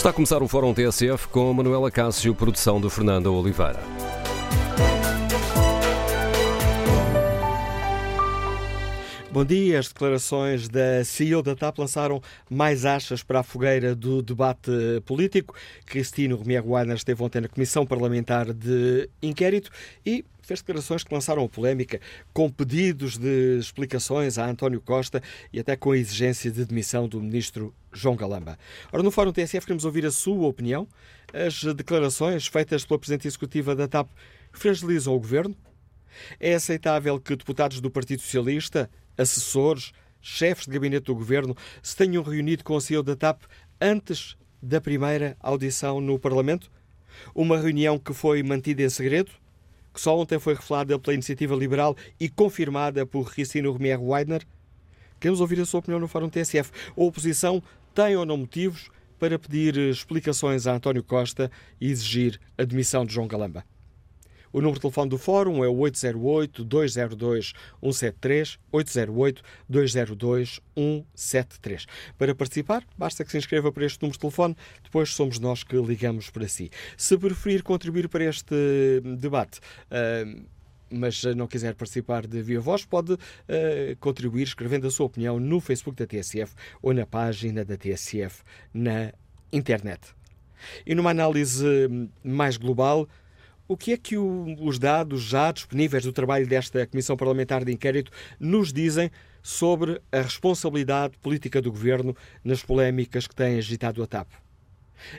Está a começar o Fórum TSF com Manuela Cássio, produção de Fernanda Oliveira. Bom dia. As declarações da CEO da TAP lançaram mais achas para a fogueira do debate político. Cristino Romier Weiner esteve ontem na Comissão Parlamentar de Inquérito e fez declarações que lançaram a polémica, com pedidos de explicações a António Costa e até com a exigência de demissão do ministro João Galamba. Ora, no Fórum TSF queremos ouvir a sua opinião. As declarações feitas pela Presidente Executiva da TAP fragilizam o governo? É aceitável que deputados do Partido Socialista, assessores, chefes de gabinete do governo se tenham reunido com o CEO da TAP antes da primeira audição no Parlamento? Uma reunião que foi mantida em segredo? que só ontem foi revelada pela Iniciativa Liberal e confirmada por Ricino Romier Weidner? Queremos ouvir a sua opinião no Fórum TSF. A oposição tem ou não motivos para pedir explicações a António Costa e exigir a demissão de João Galamba? O número de telefone do Fórum é o 808-202-173, 808-202-173. Para participar, basta que se inscreva para este número de telefone, depois somos nós que ligamos para si. Se preferir contribuir para este debate, uh, mas não quiser participar de via voz, pode uh, contribuir escrevendo a sua opinião no Facebook da TSF ou na página da TSF na internet. E numa análise mais global, o que é que o, os dados já disponíveis do trabalho desta Comissão Parlamentar de Inquérito nos dizem sobre a responsabilidade política do Governo nas polémicas que têm agitado a TAP?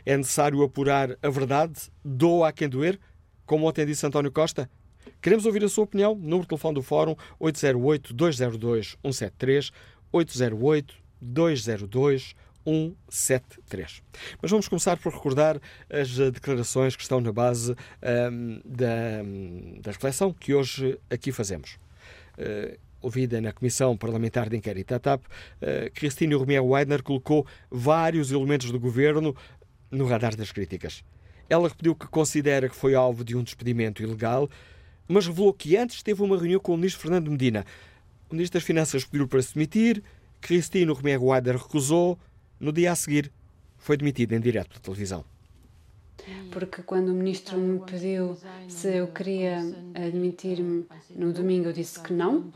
É necessário apurar a verdade, doa a quem doer, como ontem disse António Costa? Queremos ouvir a sua opinião. Número de telefone do Fórum 808-202-173, 808-202-173. 173. Mas vamos começar por recordar as declarações que estão na base um, da, da reflexão que hoje aqui fazemos. Uh, ouvida na Comissão Parlamentar de Inquérito à TAP, uh, Cristina Romier Weidner colocou vários elementos do governo no radar das críticas. Ela repeliu que considera que foi alvo de um despedimento ilegal, mas revelou que antes teve uma reunião com o ministro Fernando Medina. O ministro das Finanças pediu para se demitir, Cristina Romier Weidner recusou, no dia a seguir, foi demitido em direto pela televisão. Porque quando o ministro me pediu se eu queria admitir-me no domingo, eu disse que não,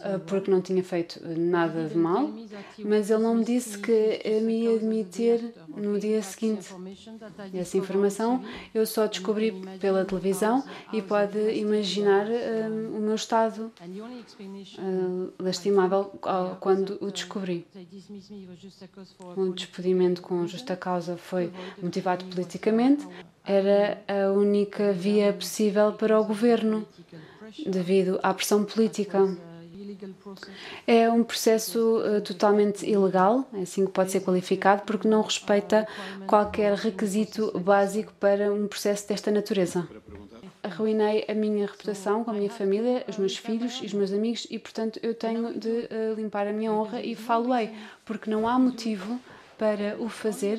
ah, porque não tinha feito nada de mal, mas ele não me disse que me ia admitir no dia seguinte. Essa informação eu só descobri pela televisão e pode imaginar uh, o meu estado uh, lastimável quando o descobri. O despedimento com justa causa foi motivado politicamente era a única via possível para o governo, devido à pressão política. É um processo uh, totalmente ilegal, é assim que pode ser qualificado, porque não respeita qualquer requisito básico para um processo desta natureza. Arruinei a minha reputação com a minha família, os meus filhos e os meus amigos, e portanto eu tenho de uh, limpar a minha honra e falo-ei, porque não há motivo para o fazer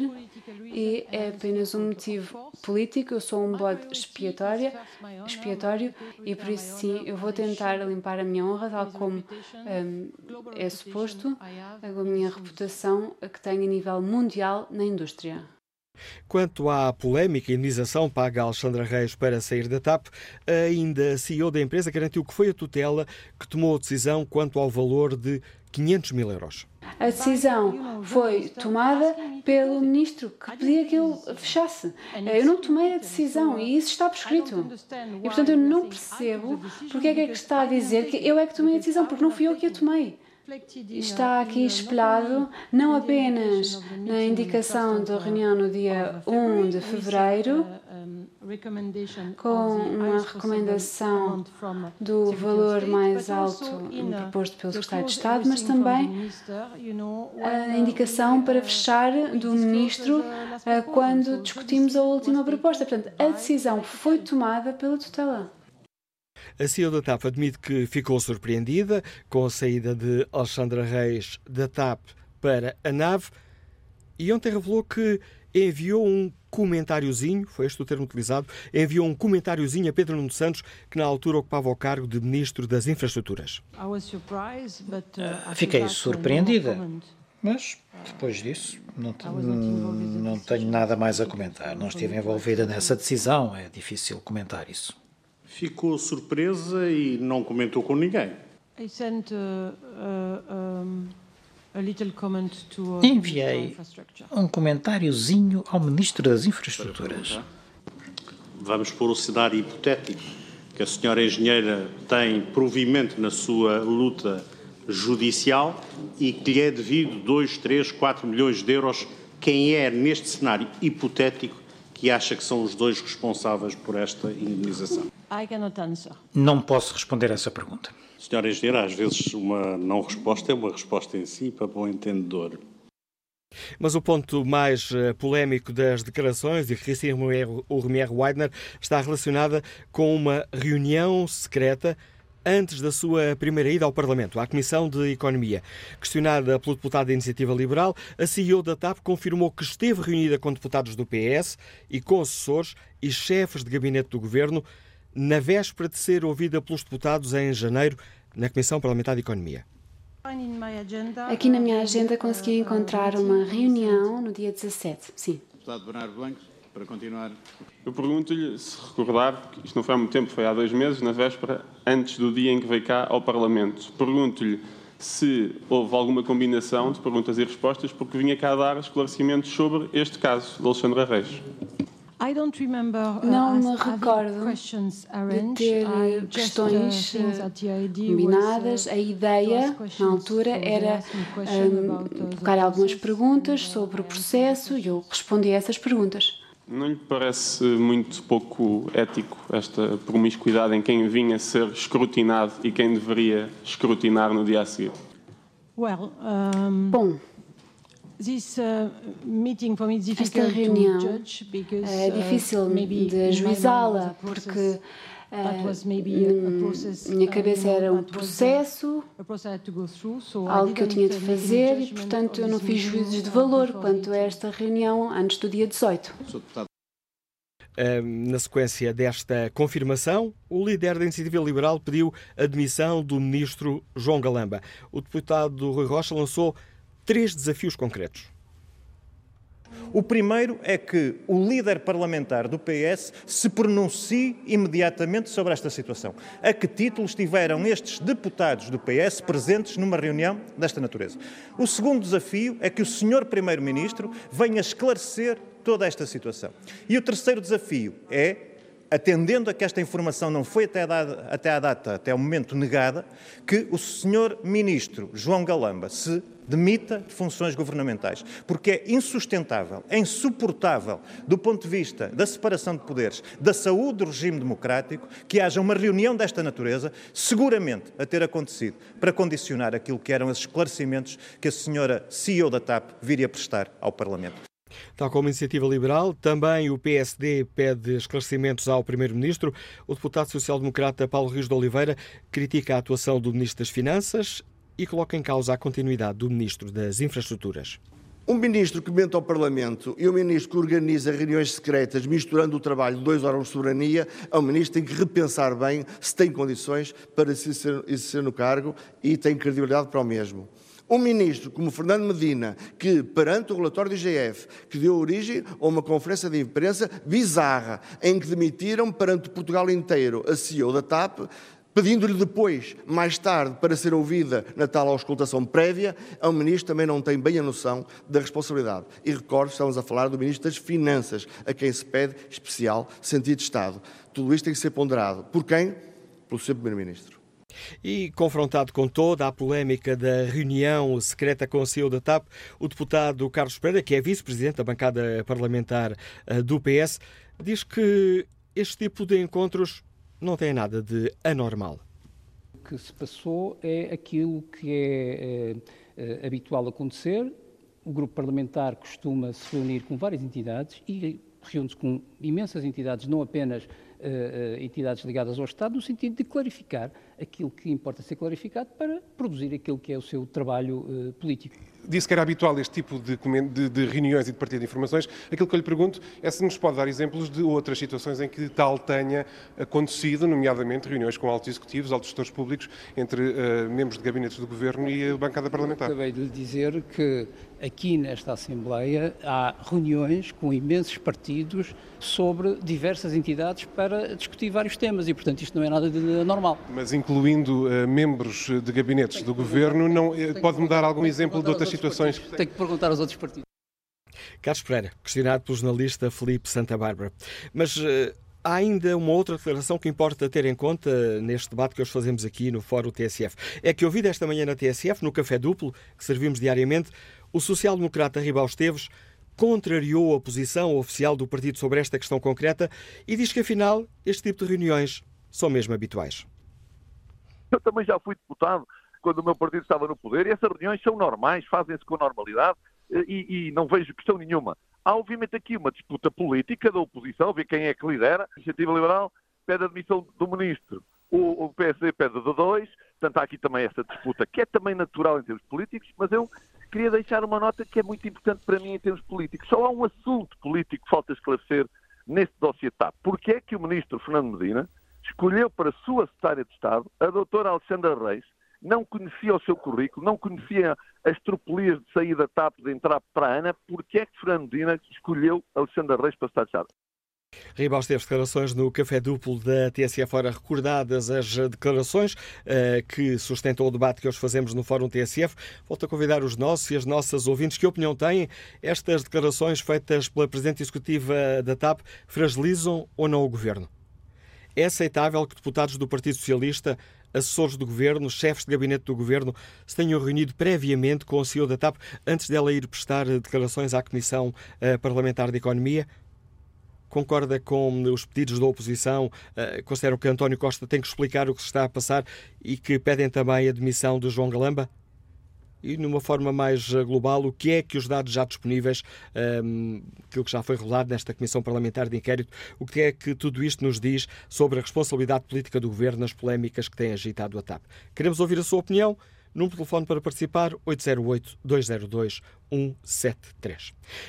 e é apenas um motivo político. Eu sou um bode expiatório, expiatório e por isso sim eu vou tentar limpar a minha honra, tal como um, é suposto, a minha reputação que tenho a nível mundial na indústria. Quanto à polémica indenização paga a Alexandra Reis para sair da TAP, ainda a CEO da empresa garantiu que foi a tutela que tomou a decisão quanto ao valor de 500 mil euros. A decisão foi tomada pelo ministro que pedia que eu fechasse. Eu não tomei a decisão e isso está prescrito. E portanto eu não percebo porque é que, é que está a dizer que eu é que tomei a decisão, porque não fui eu que a tomei está aqui espelhado não apenas na indicação da reunião no dia 1 de fevereiro, com uma recomendação do valor mais alto proposto pelo Secretário de Estado, mas também a indicação para fechar do Ministro quando discutimos a última proposta. Portanto, a decisão foi tomada pela tutela. A CEO da TAP admite que ficou surpreendida com a saída de Alexandra Reis da TAP para a nave e ontem revelou que enviou um comentáriozinho, foi este o termo utilizado, enviou um comentáriozinho a Pedro Nuno Santos, que na altura ocupava o cargo de Ministro das Infraestruturas. Uh, fiquei surpreendida, mas depois disso não, não tenho nada mais a comentar. Não estive envolvida nessa decisão, é difícil comentar isso. Ficou surpresa e não comentou com ninguém. Enviei um comentáriozinho ao Ministro das Infraestruturas. Vamos pôr o cenário hipotético que a senhora engenheira tem provimento na sua luta judicial e que lhe é devido 2, 3, 4 milhões de euros. Quem é, neste cenário hipotético, que acha que são os dois responsáveis por esta indemnização? Não posso responder a essa pergunta. Senhora Engenheira, às vezes uma não resposta é uma resposta em si para bom entendedor. Mas o ponto mais uh, polémico das declarações de Christine Urmier Weidner está relacionada com uma reunião secreta antes da sua primeira ida ao Parlamento, à Comissão de Economia. Questionada pelo deputado da Iniciativa Liberal, a CEO da TAP confirmou que esteve reunida com deputados do PS e com assessores e chefes de gabinete do governo na véspera de ser ouvida pelos deputados em janeiro na Comissão Parlamentar de Economia. Aqui na minha agenda consegui encontrar uma reunião no dia 17, sim. Deputado Bernardo Blanco, para continuar. Eu pergunto-lhe se recordar, que isto não foi há muito tempo, foi há dois meses, na véspera, antes do dia em que veio cá ao Parlamento. Pergunto-lhe se houve alguma combinação de perguntas e respostas, porque vinha cá dar esclarecimentos sobre este caso de Alexandra Reis. Uh, não me recordo de ter uh, questões uh, combinadas. A ideia, na altura, era um, colocar algumas perguntas sobre o processo e eu respondi a essas perguntas. Não lhe parece muito pouco ético esta promiscuidade em quem vinha ser escrutinado e quem deveria escrutinar no dia a seguir? Bom, esta reunião é difícil de ajuizá-la porque uh, minha cabeça era um processo, algo que eu tinha de fazer e, portanto, eu não fiz juízos de valor quanto a esta reunião antes do dia 18. Na sequência desta confirmação, o líder da Iniciativa Liberal pediu a demissão do ministro João Galamba. O deputado Rui Rocha lançou três desafios concretos. O primeiro é que o líder parlamentar do PS se pronuncie imediatamente sobre esta situação. A que título estiveram estes deputados do PS presentes numa reunião desta natureza? O segundo desafio é que o senhor primeiro-ministro venha esclarecer toda esta situação. E o terceiro desafio é atendendo a que esta informação não foi até a, data, até a data, até o momento negada, que o senhor ministro João Galamba se demita de funções governamentais, porque é insustentável, é insuportável do ponto de vista da separação de poderes, da saúde do regime democrático, que haja uma reunião desta natureza, seguramente a ter acontecido, para condicionar aquilo que eram esses esclarecimentos que a senhora CEO da TAP viria prestar ao Parlamento. Tal como a Iniciativa Liberal, também o PSD pede esclarecimentos ao Primeiro-Ministro. O deputado social-democrata Paulo Rios de Oliveira critica a atuação do Ministro das Finanças e coloca em causa a continuidade do Ministro das Infraestruturas. Um ministro que mente ao Parlamento e um ministro que organiza reuniões secretas misturando o trabalho de dois órgãos de soberania, é um ministro que tem que repensar bem se tem condições para exercer no cargo e tem credibilidade para o mesmo. Um ministro como Fernando Medina, que perante o relatório do IGF, que deu origem a uma conferência de imprensa bizarra, em que demitiram perante Portugal inteiro a CEO da TAP, pedindo-lhe depois, mais tarde, para ser ouvida na tal auscultação prévia, o ministro também não tem bem a noção da responsabilidade. E recordo, estamos a falar do ministro das Finanças, a quem se pede especial sentido de Estado. Tudo isto tem que ser ponderado. Por quem? Pelo seu primeiro-ministro. E confrontado com toda a polémica da reunião secreta com o CEO da TAP, o deputado Carlos Pereira, que é vice-presidente da bancada parlamentar eh, do PS, diz que este tipo de encontros não tem nada de anormal. O que se passou é aquilo que é, é, é habitual acontecer. O grupo parlamentar costuma se reunir com várias entidades e reúne-se com imensas entidades, não apenas entidades ligadas ao Estado, no sentido de clarificar aquilo que importa ser clarificado para produzir aquilo que é o seu trabalho uh, político. Disse que era habitual este tipo de, de, de, reuniões e de partilha de informações. Aquilo que eu lhe pergunto é se nos pode dar exemplos de outras situações em que tal tenha acontecido, nomeadamente reuniões com altos executivos, altos gestores públicos, entre uh, membros de gabinetes do governo e a bancada parlamentar. Eu acabei de lhe dizer que aqui nesta Assembleia há reuniões com imensos partidos sobre diversas entidades para discutir vários temas e, portanto, isto não é nada de normal. Mas incluindo uh, membros de gabinetes do governo, não eh, pode-me dar algum exemplo de outras situações? Tenho que perguntar aos outros partidos. Carlos Pereira, questionado pelo jornalista Felipe Santa Bárbara. Mas uh, há ainda uma outra declaração que importa ter em conta neste debate que hoje fazemos aqui no Fórum TSF. É que ouvido esta manhã na TSF, no Café Duplo, que servimos diariamente, o social-democrata Ribal Esteves contrariou a posição oficial do partido sobre esta questão concreta e diz que, afinal, este tipo de reuniões são mesmo habituais. Eu também já fui deputado quando o meu partido estava no poder e essas reuniões são normais, fazem-se com normalidade e, e, não vejo questão nenhuma. Há, obviamente, aqui uma disputa política da oposição, ver quem é que lidera. A Iniciativa Liberal pede a admissão do ministro, o, o PSD pede de dois, portanto há aqui também essa disputa, que é também natural em termos políticos, mas eu queria deixar uma nota que é muito importante para mim em termos políticos. Só há um assunto político que falta esclarecer neste dossiê TAP. Porquê é que o ministro Fernando Medina escolheu para sua secretária de Estado a doutora Alexandra Reis, não conhecia o seu currículo, não conhecia as tropelias de sair da TAP, de entrar para a ANA, porque é que Fernando Medina escolheu Alexandra Reis para estar de Estado? Ribal teve declarações no Café Duplo da TSF, ora recordadas as declarações uh, que sustentam o debate que hoje fazemos no Fórum TSF. Volto a convidar os nossos e as nossas ouvintes. Que opinião têm? Estas declarações feitas pela Presidente Executiva da TAP fragilizam ou não o Governo? É aceitável que deputados do Partido Socialista, assessores do Governo, chefes de gabinete do Governo, se tenham reunido previamente com o CEO da TAP antes dela ir prestar declarações à Comissão uh, Parlamentar de Economia? concorda com os pedidos da oposição? Uh, consideram que António Costa tem que explicar o que se está a passar e que pedem também a demissão de João Galamba? E, numa forma mais eh, global, o que é que os dados já disponíveis, um, ehm, aquilo que já foi revelado nesta Comissão Parlamentar de Inquérito, o que é que tudo isto nos diz sobre a responsabilidade política do Governo nas polémicas que tem agitado a TAP? Queremos ouvir a sua opinião. Número telefone para participar, 808-202-173.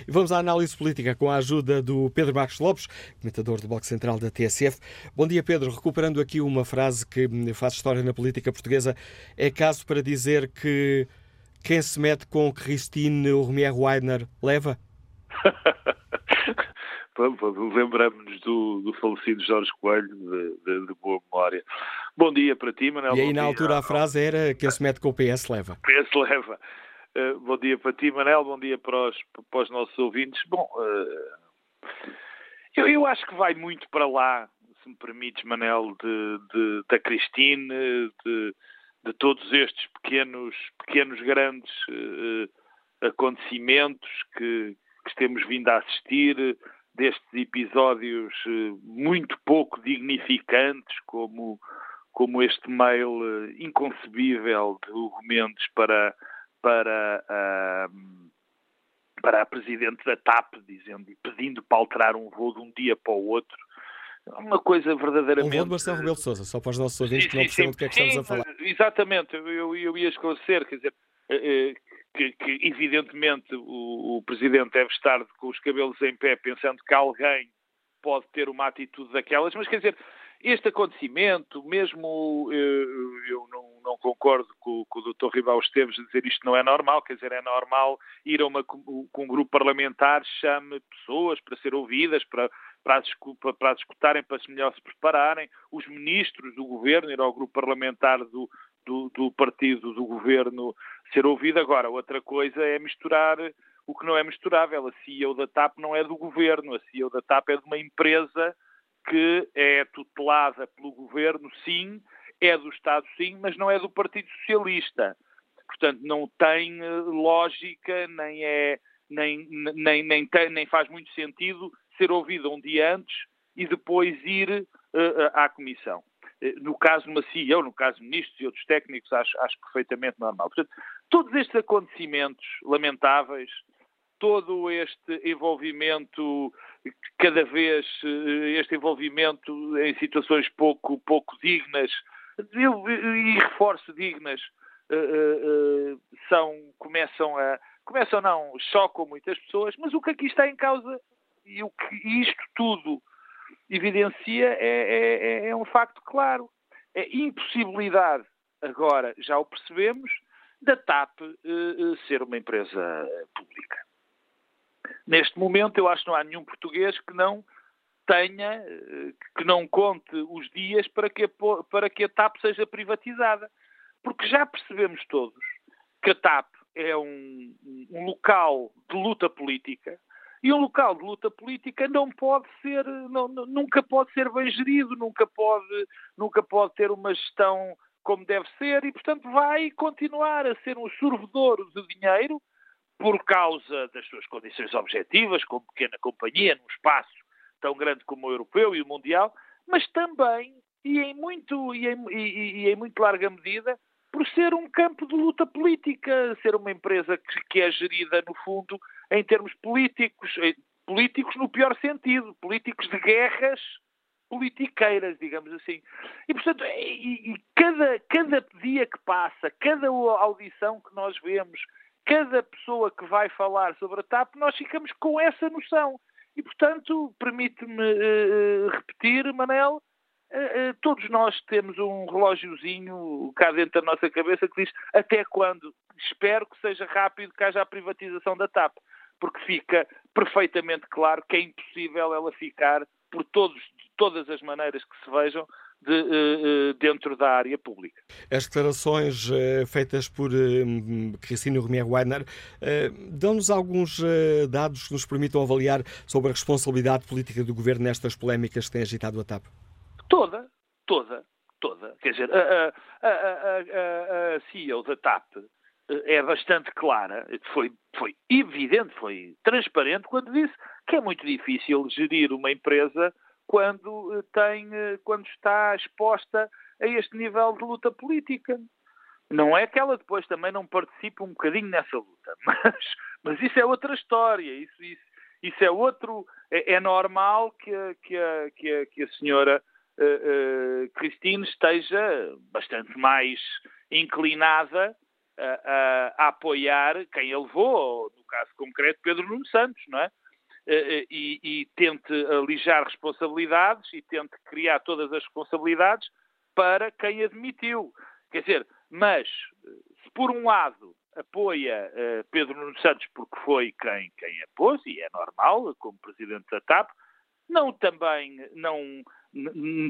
E vamos à análise política com a ajuda do Pedro Marcos Lopes, comentador do Bloco Central da TSF. Bom dia, Pedro. Recuperando aqui uma frase que faz história na política portuguesa, é caso para dizer que quem se mete com Christine Romier Weidner leva? Lembramos-nos do, do, falecido Jorge Coelho, de, de, de, boa memória. Bom dia para ti, Manel. E aí, na altura, a frase era: quem se mete com o PS leva. PS leva. Uh, bom dia para ti, Manel. Bom dia para os, para os nossos ouvintes. Bom, uh, eu, eu, acho que vai muito para lá, se me permites, Manel, de, de da Cristine, de, de, todos estes pequenos, pequenos grandes uh, acontecimentos que, que temos vindo a assistir destes episódios eh, muito pouco dignificantes, como, como este mail eh, inconcebível de Hugo Mendes para, para, uh, para a Presidente da TAP, dizendo e pedindo para alterar um voo de um dia para o outro. Uma coisa verdadeiramente. Um de Marcelo Rebelo de Sousa, só para os nossos ouvintes que não percebem do que é que estamos a falar. Exatamente, eu, eu ia esclarecer, quer dizer, que, que evidentemente o, o, Presidente deve estar com os cabelos em pé pensando que alguém pode ter uma atitude daquelas, mas quer dizer, este acontecimento, mesmo eh, eu não, não concordo com, com, o Dr. Ribal Esteves a dizer isto não é normal, quer dizer, é normal ir a uma, com um grupo parlamentar, chame pessoas para ser ouvidas, para, para, para, para escutarem, para melhor se prepararem, os ministros do governo, ir ao grupo parlamentar do, do, do partido do governo ser ouvido. Agora, outra coisa é misturar o que não é misturável. A CEO da TAP não é do governo, a CEO da TAP é de uma empresa que é tutelada pelo governo, sim, é do Estado, sim, mas não é do Partido Socialista. Portanto, não tem eh, lógica, nem é, nem, nem, nem, tem, nem faz muito sentido ser ouvido um dia antes e depois ir uh, à Comissão. Eh, no caso de uma CEO, no caso de ministros e outros técnicos, acho, acho perfeitamente normal. Portanto, todos estes acontecimentos lamentáveis, todo este envolvimento, cada vez eh, este envolvimento em situações pouco, pouco dignas e reforço dignas, são, começam a, começam não, chocam muitas pessoas, mas o que aqui está em causa e o que isto tudo evidencia é, é, é, é um facto claro. É impossibilidade, agora já o percebemos, da TAP uh, ser uma empresa pública. Neste momento, eu acho que não há nenhum português que não tenha, que não conte os dias para que, a, para que a TAP seja privatizada. Porque já percebemos todos que a TAP é um, um local de luta política, e um local de luta política não pode ser, não, nunca pode ser bem gerido, nunca pode, nunca pode ter uma gestão como deve ser e, portanto, vai continuar a ser um sorvedor de dinheiro por causa das suas condições objetivas, como pequena companhia, num espaço tão grande como o europeu e o mundial, mas também, e em muito, e em, e, e em muito larga medida, por ser um campo de luta política, ser uma empresa que, que é gerida, no fundo, em termos políticos, políticos no pior sentido, políticos de guerras politiqueiras, digamos assim. E, portanto, e, e cada, cada dia que passa, cada audição que nós vemos, cada pessoa que vai falar sobre a TAP, nós ficamos com essa noção. E, portanto, permite-me uh, repetir, Manel, uh, uh, todos nós temos um relógiozinho cá dentro da nossa cabeça que diz até quando. Espero que seja rápido que haja a privatização da TAP, porque fica perfeitamente claro que é impossível ela ficar por todos, de todas as maneiras que se vejam, de, uh, dentro da área pública. As declarações uh, feitas por Cristina Romier Weiner dão-nos alguns dados que nos permitam avaliar sobre a responsabilidade política do governo nestas polémicas que têm agitado a TAP? Toda, toda, toda. Quer dizer, a, a, a, a CEO da TAP é bastante clara, foi, foi evidente, foi transparente quando disse que é muito difícil gerir uma empresa quando, eh, tem, eh, quando está exposta a este nível de luta política. Não é que ela depois também não participe um bocadinho nessa luta, mas, mas isso é outra história, isso, isso, isso é outro. É, é normal que que que que a senhora uh, uh, Cristine esteja bastante mais inclinada a, a, apoiar quem a levou, no caso concreto, Pedro Nuno Santos, não é? Eh, eh, e, e tente alijar responsabilidades e tente criar todas as responsabilidades para quem admitiu. Quer dizer, mas se por um lado apoia uh, Pedro Nuno Santos porque foi quem, quem a pôs, e é normal, como presidente da TAP, não também não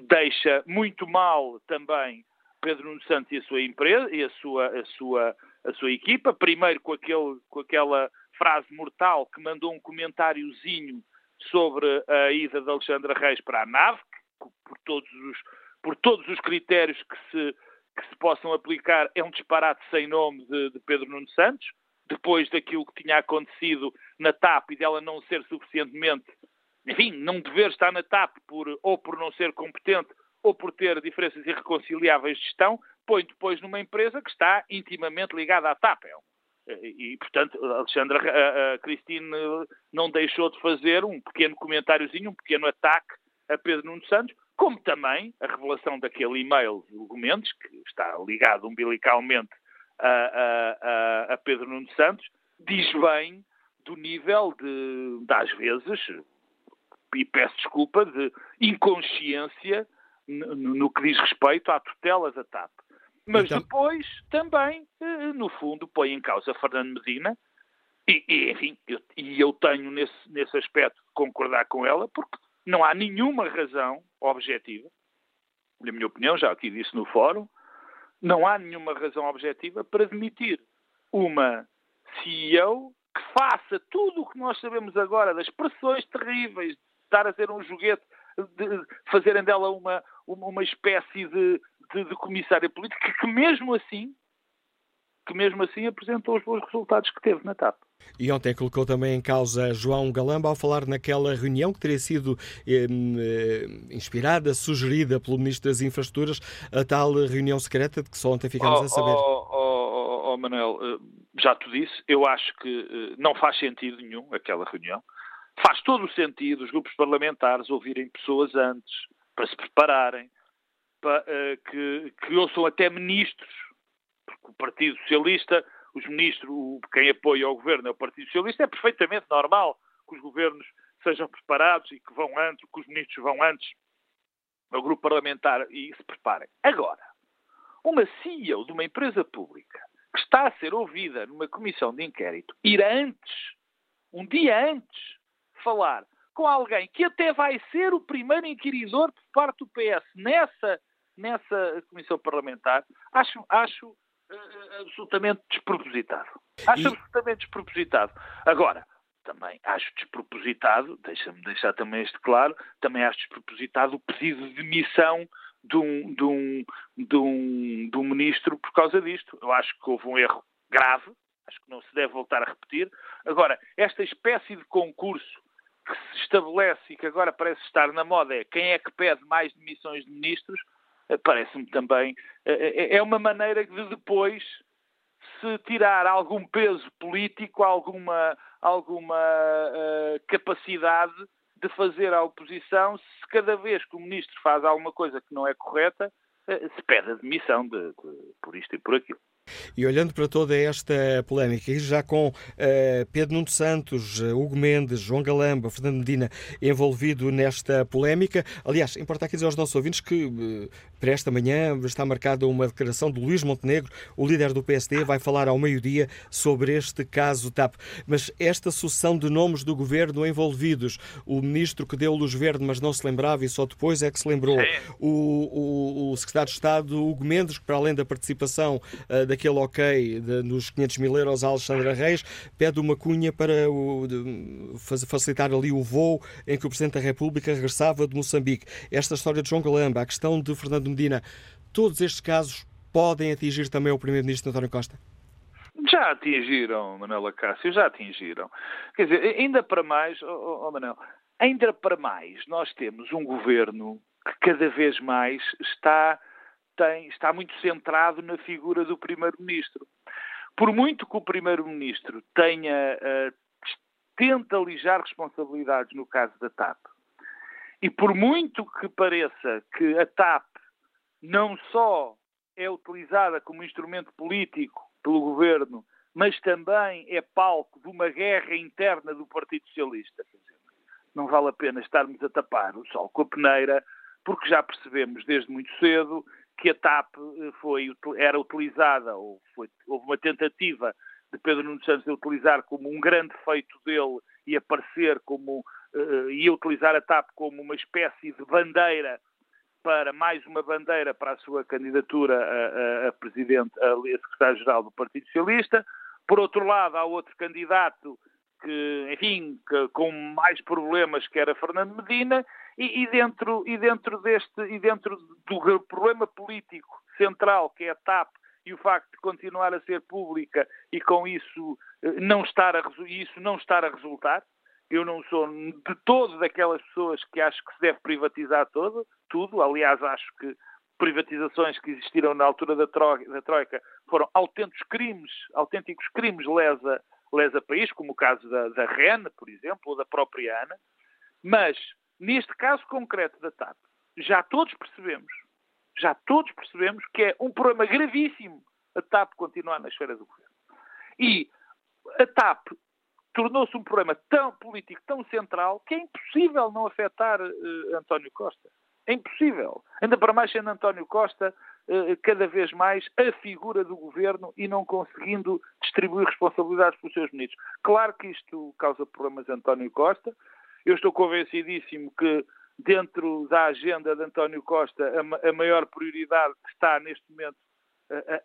deixa muito mal também Pedro Nuno Santos e a sua empresa e a sua, a sua, a sua equipa, primeiro com, aquele, com aquela frase mortal que mandou um comentáriozinho sobre a ida de Alexandra Reis para a nave, que, por todos os, por todos os critérios que se, que se possam aplicar, é um disparate sem nome de, de Pedro Nuno Santos, depois daquilo que tinha acontecido na TAP e dela não ser suficientemente, enfim, não dever estar na TAP por, ou por não ser competente ou por ter diferenças irreconciliáveis de gestão, põe depois numa empresa que está intimamente ligada à TAP. Um e, portanto, Alexandra a, a Cristine não deixou de fazer um pequeno comentáriozinho, um pequeno ataque a Pedro Nuno Santos, como também a revelação daquele e-mail de Gomes, que está ligado umbilicalmente a, a, a, Pedro Nuno Santos, diz bem do nível de, de, às vezes, e peço desculpa, de inconsciência no, no que diz respeito à tutela da TAP. Mas então... depois também, eh, no fundo, põe em causa Fernando Medina, e, e enfim, eu, e eu tenho nesse, nesse aspecto de concordar com ela, porque não há nenhuma razão objetiva, na minha opinião, já aqui disse no fórum, não há nenhuma razão objetiva para demitir uma CEO que faça tudo o que nós sabemos agora das pressões terríveis, de estar a ser um joguete, de fazerem dela uma, uma, uma espécie de, de, de comissária política que mesmo assim que mesmo assim apresentou os bons resultados que teve na TAP. E ontem colocou também em causa João Galamba ao falar naquela reunião que teria sido eh, inspirada, sugerida pelo Ministro das Infraestruturas, a tal reunião secreta de que só ontem ficamos oh, a saber. Oh, oh, oh, oh Manuel, eh, já te disse, eu acho que eh, não faz sentido nenhum aquela reunião. Faz todo o sentido os grupos parlamentares ouvirem pessoas antes, para se prepararem, que, que ouçam até ministros, porque o Partido Socialista, os ministros, quem apoia o governo é o Partido Socialista, é perfeitamente normal que os governos sejam preparados e que vão antes, que os ministros vão antes ao grupo parlamentar e se preparem. Agora, uma CEO de uma empresa pública que está a ser ouvida numa comissão de inquérito ir antes, um dia antes, falar com alguém que até vai ser o primeiro inquiridor por parte do PS nessa, nessa comissão parlamentar, acho, acho uh, absolutamente despropositado. Acho e... absolutamente despropositado. Agora, também acho despropositado, deixa-me deixar também isto claro, também acho despropositado o pedido de demissão de um, de, um, de, um, de um ministro por causa disto. Eu acho que houve um erro grave, acho que não se deve voltar a repetir. Agora, esta espécie de concurso que se estabelece e que agora parece estar na moda é quem é que pede mais demissões de ministros, eh, parece-me também. Eh, eh, é uma maneira de depois se tirar algum peso político, alguma, alguma uh, capacidade de fazer a oposição se cada vez que o ministro faz alguma coisa que não é correta, uh, se pede a demissão de, de, por isto e por aquilo. E olhando para toda esta polémica, e já com uh, Pedro Nuno Santos, uh, Hugo Mendes, João Galamba, Fernando Medina envolvido nesta polémica, aliás, importa aqui dizer aos nossos ouvintes que uh, para esta manhã está marcada uma declaração de Luís Montenegro, o líder do PSD, vai falar ao meio-dia sobre este caso TAP. Mas esta sucessão de nomes do governo envolvidos, o ministro que deu luz verde, mas não se lembrava e só depois é que se lembrou, o, o, o secretário de Estado, Hugo Mendes, que para além da participação uh, daquele ok de, nos 500 mil euros a Alexandra Reis, pede uma cunha para o, de, facilitar ali o voo em que o Presidente da República regressava de Moçambique. Esta história de João Galamba, a questão de Fernando Medina, todos estes casos podem atingir também o Primeiro-Ministro António Costa? Já atingiram, Manuela Cássio, já atingiram. Quer dizer, ainda para mais, oh, oh, Manuel, ainda para mais, nós temos um governo que cada vez mais está tem, está muito centrado na figura do Primeiro-Ministro. Por muito que o Primeiro-Ministro tenha, uh, tenta alijar responsabilidades no caso da TAP, e por muito que pareça que a TAP não só é utilizada como instrumento político pelo governo, mas também é palco de uma guerra interna do Partido Socialista. Não vale a pena estarmos a tapar o sol com a peneira, porque já percebemos desde muito cedo que a TAP eh, foi, era utilizada, ou foi, houve uma tentativa de Pedro Nuno Santos de utilizar como um grande feito dele e aparecer como, uh, ia utilizar a TAP como uma espécie de bandeira para mais uma bandeira para a sua candidatura a, a, a presidente, a, a secretário-geral do Partido Socialista. Por outro lado, há outro candidato que, enfim, que, com mais problemas que era Fernando Medina, e, e, dentro, e, dentro deste, e dentro do problema político central, que é a TAP, e o facto de continuar a ser pública e com isso eh, não estar a, isso não estar a resultar, eu não sou de todo daquelas pessoas que acho que se deve privatizar todo, tudo. Aliás, acho que privatizações que existiram na altura da, troika, da Troika foram autênticos crimes, autênticos crimes lesa, lesa país, como o caso da, da REN, por exemplo, ou da própria ANA. Mas Neste caso concreto da TAP, já todos percebemos, já todos percebemos que é um problema gravíssimo a TAP continuar na esfera do governo. E a TAP tornou-se um problema tão político, tão central, que é impossível não afetar uh, António Costa. É impossível. Ainda para mais sendo António Costa uh, cada vez mais a figura do governo e não conseguindo distribuir responsabilidades pelos seus ministros. Claro que isto causa problemas a António Costa, eu estou convencidíssimo que dentro da agenda de António Costa a, maior prioridade está neste momento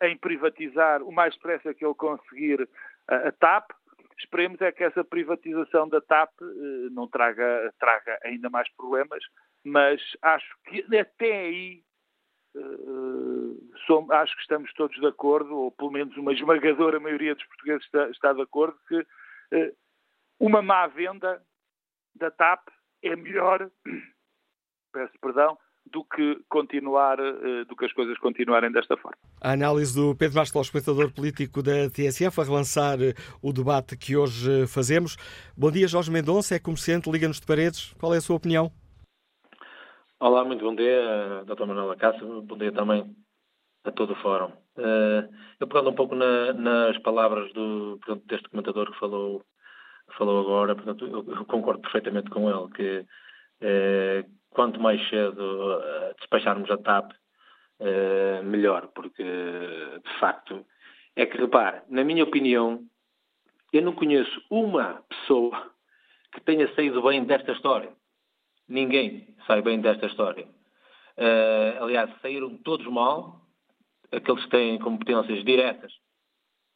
em privatizar o mais depressa que ele conseguir a, a TAP. Esperemos é que essa privatização da TAP eh, não traga, traga ainda mais problemas, mas acho que até aí uh, acho que estamos todos de acordo, ou pelo menos uma esmagadora maioria dos portugueses está, está de acordo, que uma má venda da TAP é melhor, peço perdão, do que continuar, eh, do que as coisas continuarem desta forma. A análise do Pedro Mastro, espectador político da TSF, a relançar eh, o debate que hoje eh, fazemos. Bom dia, Jorge Mendonça, é comerciante, liga-nos de paredes. Qual é a sua opinião? Olá, muito bom dia, Dr. Manuela Cássio. Bom dia também a todo o fórum. Eu pegando um pouco na, nas palavras do, deste comentador que falou, falou agora, portanto, eu, concordo perfeitamente com ele que uh, quanto mais cedo uh, despacharmos a TAP, melhor, porque de facto é que repare, na minha opinião, eu não conheço uma pessoa que tenha saído bem desta história. Ninguém sai bem desta história. Uh, aliás, saíram todos mal, aqueles que têm competências diretas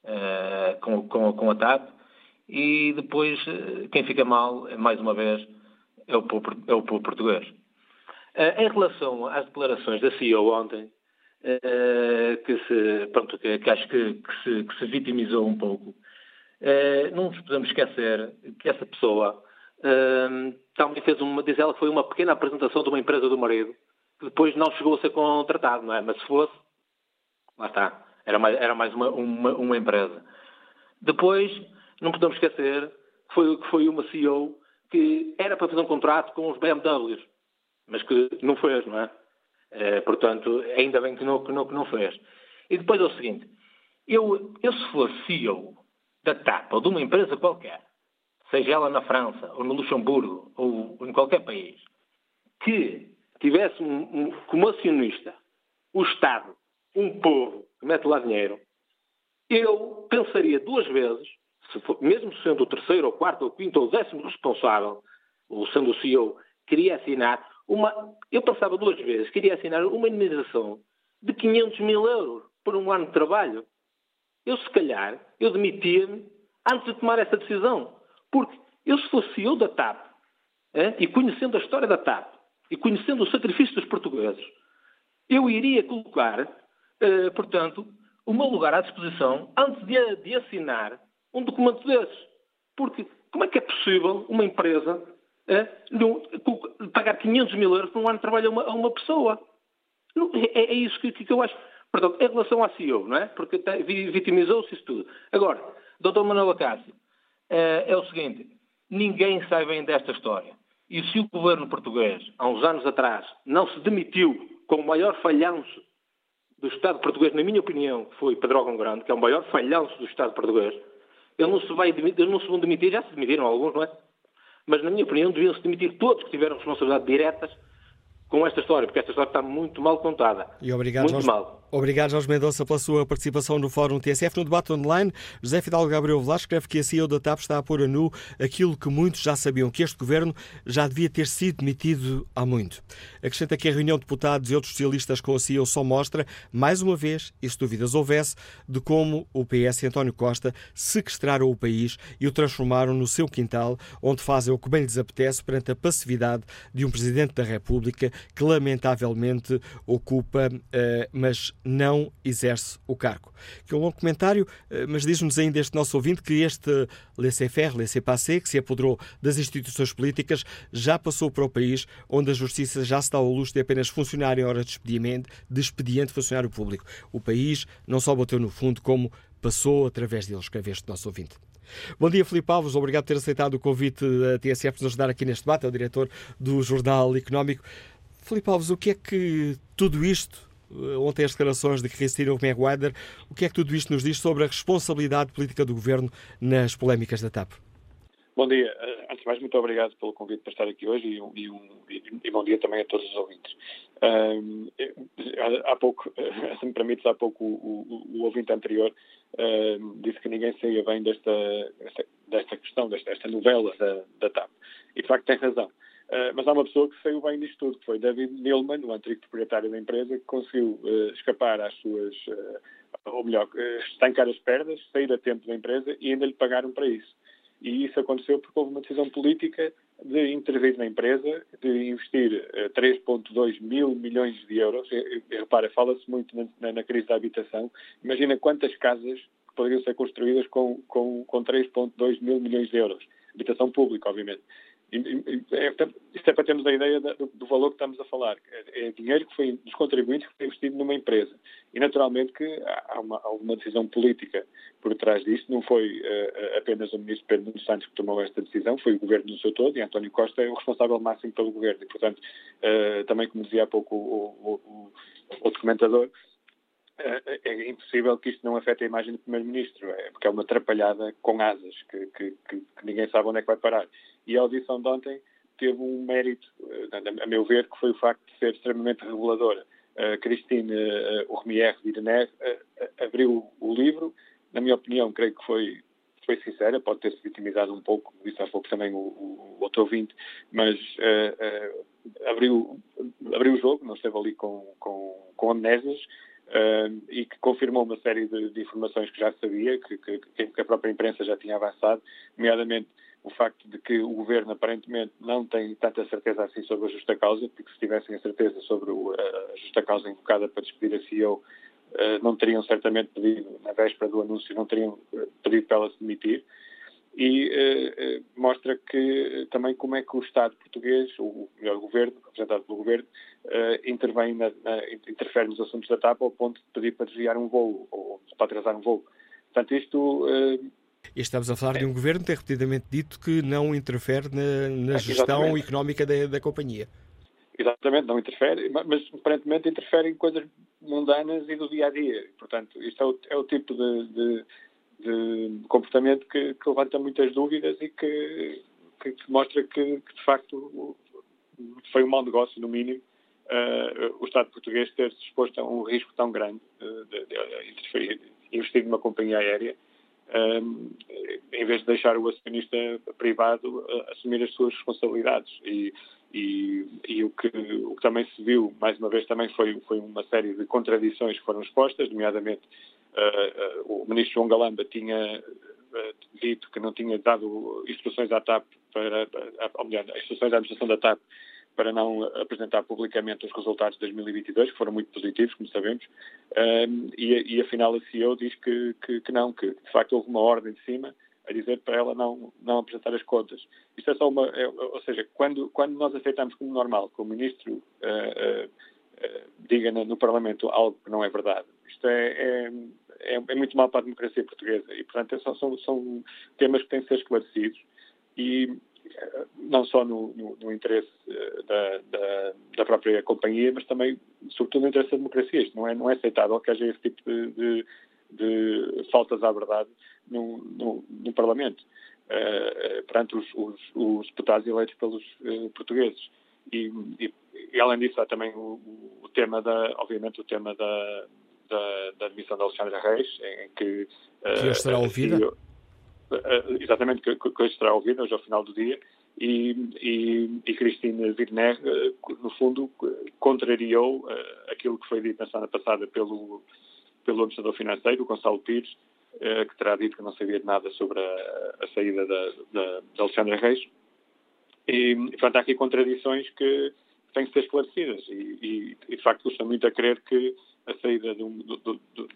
uh, com, com, com a TAP, e depois uh, quem fica mal, mais uma vez, é o povo, é o povo português. em relação às declarações da CEO ontem, que, se, pronto, que, que acho que, que, se, que, se, vitimizou um pouco, não nos podemos esquecer que essa pessoa também fez uma, diz ela que foi uma pequena apresentação de uma empresa do marido, que depois não chegou a ser contratado, não é? Mas se fosse, lá está, era mais, era mais uma, uma, uma empresa. Depois, não podemos esquecer que foi, que foi uma CEO que era para fazer um contrato com os BMWs, mas que não fez, não é? é portanto, ainda bem que não, que, não, que não fez. E depois é o seguinte, eu, eu se fosse CEO da TAP ou de uma empresa qualquer, seja ela na França, ou no Luxemburgo, ou em qualquer país, que tivesse um, um, como acionista o Estado, um povo que mete lá dinheiro, eu pensaria duas vezes, se for, mesmo sendo o terceiro, ou quarto, ou quinto, ou décimo responsável, ou sendo o CEO, queria assinar uma. Eu pensava duas vezes, queria assinar uma indemnização de 500 mil euros por um ano de trabalho. Eu, se calhar, eu demitia-me antes de tomar essa decisão. Porque eu, se fosse eu da TAP, é, e conhecendo a história da TAP, e conhecendo o sacrifício dos portugueses, eu iria colocar, eh, portanto, o meu lugar à disposição antes de, de, assinar um documento desses. Porque como é que é possível uma empresa eh, no, pagar 500 mil euros por um ano de trabalho a uma, a uma pessoa? É, é, isso que, que, eu acho. Portanto, em relação à CEO, não é? Porque vitimizou-se isso tudo. Agora, Dr. Manuel Acácio, é, é o seguinte: ninguém sai bem desta história. E se o governo português, há uns anos atrás, não se demitiu com o maior falhanço do Estado português, na minha opinião, foi Pedrógão Grande, que é o maior falhanço do Estado português, ele não se vai demitir, eles não se vão demitir, já se demitiram alguns, não é? Mas, na minha opinião, deviam se demitir todos que tiveram responsabilidade diretas com esta história, porque esta história está muito mal contada. E obrigado, muito Jorge, mal. Obrigado, Jorge Mendonça, pela sua participação no Fórum TSF. No debate online, José Fidalgo Gabriel Velasco escreve que a CEO da TAP está a pôr a nu aquilo que muitos já sabiam, que este governo já devia ter sido demitido há muito. Acrescenta que a reunião de deputados e outros socialistas com a CEO só mostra, mais uma vez, e se dúvidas houvesse, de como o PS e António Costa sequestraram o país e o transformaram no seu quintal, onde fazem o que bem lhes apetece perante a passividade de um Presidente da República que lamentavelmente ocupa, eh, mas não exerce o cargo. Que é um longo comentário, eh, mas diz-nos ainda este nosso ouvinte que este laissez-faire, laissez-passer, que se apoderou das instituições políticas, já passou para o país onde a justiça já está ao luxo de apenas funcionar em hora de expediente, de expediente funcionário público. O país não só bateu no fundo, como passou através deles, escreve este nosso ouvinte. Bom dia, Filipe Alves. Obrigado por ter aceitado o convite da TSF para nos ajudar aqui neste debate. É o diretor do Jornal Económico. Filipe Alves, o que é que tudo isto, ontem as declarações de Cristina Merguader, o que é que tudo isto nos diz sobre a responsabilidade política do Governo nas polémicas da TAP? Bom dia. Eh, antes de mais, muito obrigado pelo convite para estar aqui hoje e, e, um, e bom dia também a todos os ouvintes. Um, há pouco, se me permites, há pouco o, o, o ouvinte anterior um, disse que ninguém saía bem desta, desta questão, desta, desta novela da, da TAP. E de facto tem razão. Uh, mas há uma pessoa que saiu bem disto tudo, que foi David Neilman, o antigo proprietário da empresa, que conseguiu uh, escapar às suas, uh, ou melhor, estancar as perdas, sair a tempo da empresa e ainda lhe pagaram para isso. E isso aconteceu porque houve uma decisão política de intervir na empresa, de investir 3,2 mil milhões de euros. Repara, fala-se muito na, na, crise da habitação. Imagina quantas casas poderiam ser construídas com, com, com 3,2 mil milhões de euros. Habitação pública, obviamente. É, isto é para termos a ideia do, valor que estamos a falar. É, é, dinheiro que foi dos contribuintes que foi investido numa empresa. E, naturalmente, que há uma, alguma decisão política por trás disto. Não foi uh, apenas o ministro Pedro Nuno Santos que tomou esta decisão, foi o governo no seu todo e António Costa é o responsável máximo pelo governo. E, portanto, uh, também, como dizia há pouco o, o, o, o documentador, é, é impossível que isto não afete a imagem do Primeiro-Ministro, é, porque é uma atrapalhada com asas, que, que, que, ninguém sabe onde é que vai parar. E a audição de ontem teve um mérito, eh, a meu ver, que foi o facto de ser extremamente reveladora. Uh, Christine uh, Urmier Virener uh, abriu o livro, na minha opinião, creio que foi, foi sincera, pode ter-se vitimizado um pouco, disse há pouco também o, o, o outro ouvinte, mas uh, abriu, abriu o jogo, não esteve ali com, com, com amnésias, uh, e que confirmou uma série de, de informações que já sabia, que, que, que, a própria imprensa já tinha avançado, nomeadamente o facto de que o governo aparentemente não tem tanta certeza assim sobre a justa causa, porque se tivessem a certeza sobre a justa causa invocada para despedir a CEO, eh, não teriam certamente pedido, na véspera do anúncio, não teriam eh, pedido para ela se demitir e uh, mostra que também como é que o Estado português, o melhor o governo, representado pelo governo, uh, intervém, na, na, interfere nos assuntos da TAP ao ponto de pedir para desviar um voo ou para atrasar um voo. Portanto, isto. Uh, e estamos a falar é. de um governo que tem repetidamente dito que não interfere na, na gestão Exatamente. económica da, da companhia. Exatamente, não interfere, mas aparentemente interfere em coisas mundanas e do dia a dia. Portanto, isto é o, é o tipo de, de de comportamento que, que, levanta muitas dúvidas e que, que, que mostra que, de facto, foi um mau negócio, no mínimo, uh, o Estado português ter se exposto a um risco tão grande uh, de, de, de, investir numa companhia aérea, um, eh, em vez de deixar o acionista privado assumir as suas responsabilidades. E, e, e o, que, o, que, também se viu, mais uma vez, também foi, foi uma série de contradições que foram expostas, nomeadamente o ministro João Galamba tinha dito que não tinha dado instruções à TAP para, ou melhor, instruções à administração da TAP para não apresentar publicamente os resultados de 2022, que foram muito positivos, como sabemos, um, e, e, afinal a CEO diz que, que, que, não, que de facto houve uma ordem de cima a dizer para ela não, não apresentar as contas. Isto é só uma, é, ou seja, quando, quando nós aceitamos como normal que o ministro uh, uh, diga no, no, Parlamento algo que não é verdade, isto é, é, é, é muito mal para a democracia portuguesa e, portanto, são, são, são temas que têm de ser esclarecidos e não só no, no, no interesse da, da, da, própria companhia, mas também, sobretudo, no interesse da democracia. Isto não é, não é aceitável que haja esse tipo de, de, de faltas à verdade no, no, no Parlamento, uh, perante os, os, os, deputados eleitos pelos uh, portugueses. E, e, e, além disso, há também o, o, tema da, obviamente, o tema da, da, da admissão de Alexandre Reis, em que... Que hoje será ouvida? Uh, exatamente, que, que hoje será ouvida, hoje ao final do dia, e, e, e Cristina Virner, no fundo, contrariou aquilo que foi dito na semana passada pelo, pelo administrador financeiro, o Gonçalo Pires, eh, que terá dito que não sabia de nada sobre a, a saída da, da, de Alexandre Reis. E, portanto, há aqui contradições que têm que ser esclarecidas e, e, de facto, custa muito a crer que a saída do, do, do, do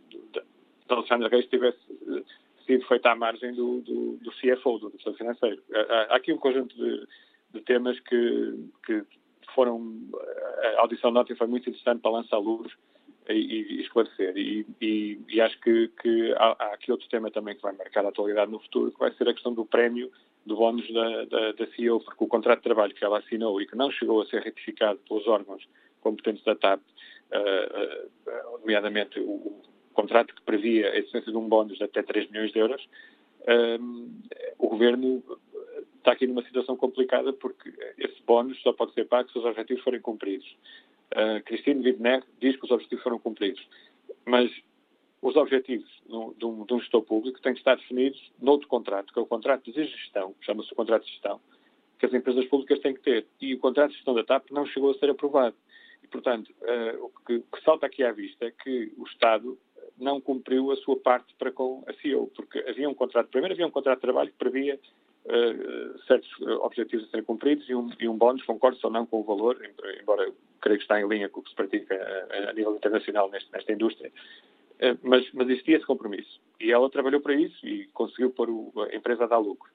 de Alexandre Reis tivesse eh, sido feita à margem do, do, do CFO, do Administrador Financeiro. Há, há, aqui um conjunto de, de temas que, que foram. A audição de ontem foi muito interessante para lançar luz e, e esclarecer. E, e, e, acho que, que há, há, aqui outro tema também que vai marcar a atualidade no futuro, que vai ser a questão do prémio do bónus da, da, da CEO, porque o contrato de trabalho que ela assinou e que não chegou a ser retificado pelos órgãos competentes da TAP, uh, uh, nomeadamente o, o, contrato que previa a existência de um bónus de até 3 milhões de euros, uh, o governo está aqui numa situação complicada porque esse bónus só pode ser pago se os objetivos forem cumpridos. Uh, Cristina Vidner diz que os objetivos foram cumpridos, mas os objetivos de um, de um gestor público têm que estar definidos noutro contrato, que é o contrato de gestão, chama-se o contrato de gestão, que as empresas públicas têm que ter. E o contrato de gestão da TAP não chegou a ser aprovado. E, portanto, uh, o que, que, salta aqui à vista é que o Estado não cumpriu a sua parte para com a CEO, porque havia um contrato, primeiro havia um contrato de trabalho que previa uh, certos objetivos a serem cumpridos e um, e um bónus, concordo ou não com o valor, embora creio que está em linha com o que se pratica a, a nível internacional neste, nesta indústria, mas, mas existia esse compromisso. E ela trabalhou para isso e conseguiu pôr o, a empresa a dar lucro.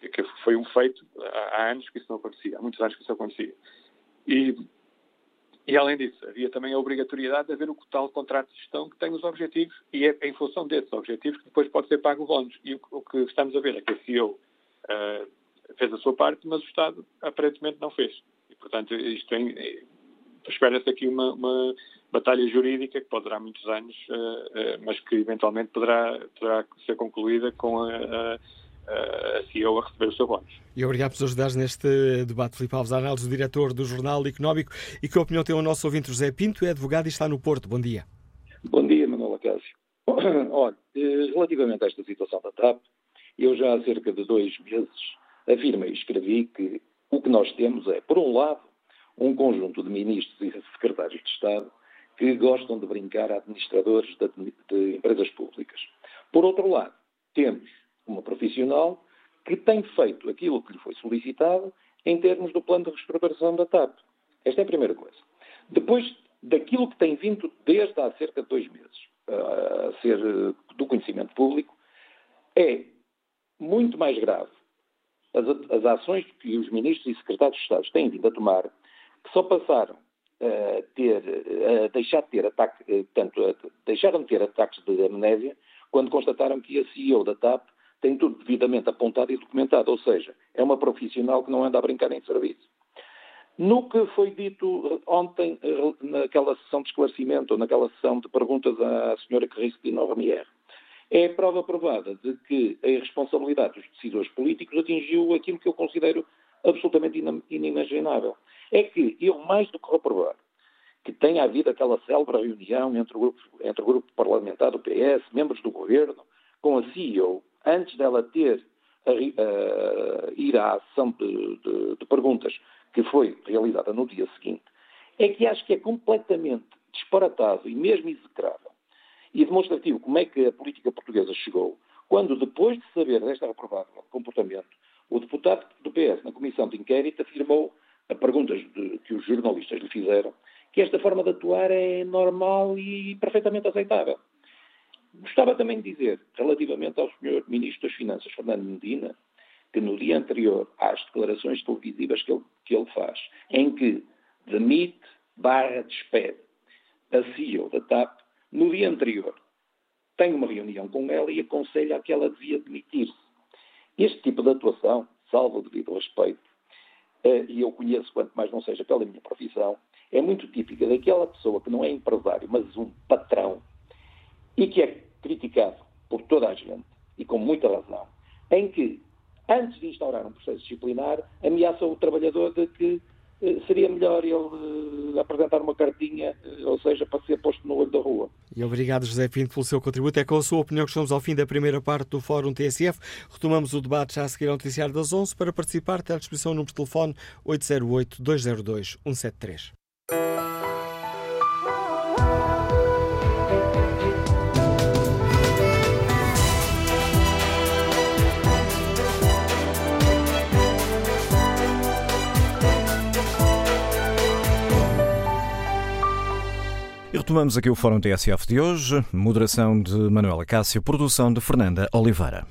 que foi um feito há anos que isso não acontecia, há muitos anos que isso acontecia. E, e além disso, havia também a obrigatoriedade de haver o tal contrato de gestão que tem os objetivos e é em função desses objetivos que depois pode ser pago bónus. E o, o, que estamos a ver é que a CEO uh, fez a sua parte, mas o Estado aparentemente não fez. E, portanto, isto tem, espera-se aqui uma, uma, batalha jurídica que pode durar muitos anos, uh, uh, mas que eventualmente poderá, poderá ser concluída com a, a a CEO a receber o seu bónus. E obrigado por ajudar neste debate, Filipe Alves, a análise do diretor do Jornal Económico. E que opinião tem o nosso ouvinte José Pinto, é advogado e está no Porto. Bom dia. Bom dia, Manuela Cássio. Olha, eh, relativamente a esta situação da TAP, eu já há cerca de dois meses afirmei e escrevi que o que nós temos é, por um lado, um conjunto de ministros e secretários de Estado que gostam de brincar a administradores de, de empresas públicas. Por outro lado, temos uma profissional que tem feito aquilo que lhe foi solicitado em termos do plano de reestruturação da TAP. Esta é a primeira coisa. Depois daquilo que tem vindo desde há cerca de dois meses a ser eh, do conhecimento público, é muito mais grave as, as ações que os ministros e secretários de Estado têm vindo a tomar, que só passaram ter, deixar de ter ataque, eh, portanto, deixaram de ter ataques de amnésia quando constataram que a CEO da TAP tem tudo devidamente apontado e documentado, ou seja, é uma profissional que não anda a brincar em serviço. No que foi dito eh, ontem, eh, naquela sessão de esclarecimento, ou naquela sessão de perguntas à senhora Cristina Ramier, é prova provada de que a irresponsabilidade dos decisores políticos atingiu aquilo que eu considero absolutamente inimaginável. É que eu, mais do que reprovar que tenha havido aquela célebre reunião entre o grupo, entre o grupo parlamentar do PS, membros do governo, com a CEO, antes dela ter a, a, ir à sessão de, de, de perguntas que foi realizada no dia seguinte, é que acho que é completamente disparatado e mesmo execrável e demonstrativo como é que a política portuguesa chegou, quando depois de saber desta reprovável comportamento, o deputado do PS na comissão de inquérito afirmou, a perguntas de, que os jornalistas lhe fizeram, que esta forma de atuar é normal e perfeitamente aceitável. Gostava também de dizer, relativamente ao Sr. Ministro das Finanças, Fernando Medina, que no dia anterior às declarações televisivas que ele, que ele faz, em que demite barra despede a CEO da TAP, no dia anterior tem uma reunião com ela e aconselha a que ela devia demitir-se. Este tipo de atuação, salvo o devido respeito, eh, e eu conheço quanto mais não seja pela minha profissão, é muito típica daquela pessoa que não é empresário, mas um patrão, e que é criticado por toda a gente, e com muita razão, em que, antes de instaurar um processo disciplinar, ameaça o trabalhador de que seria melhor ele eh, apresentar uma cartinha, eh, ou seja, para ser posto no olho da rua. E obrigado, José Pinto, pelo seu contributo. É com a sua opinião que estamos ao fim da primeira parte do Fórum TSF. Retomamos o debate já a seguir ao noticiário das 11. Para participar, tem à disposição o número de telefone 808-202-173. Retomamos aqui o Fórum TSF de hoje. Moderação de Manuela Cássio, produção de Fernanda Oliveira.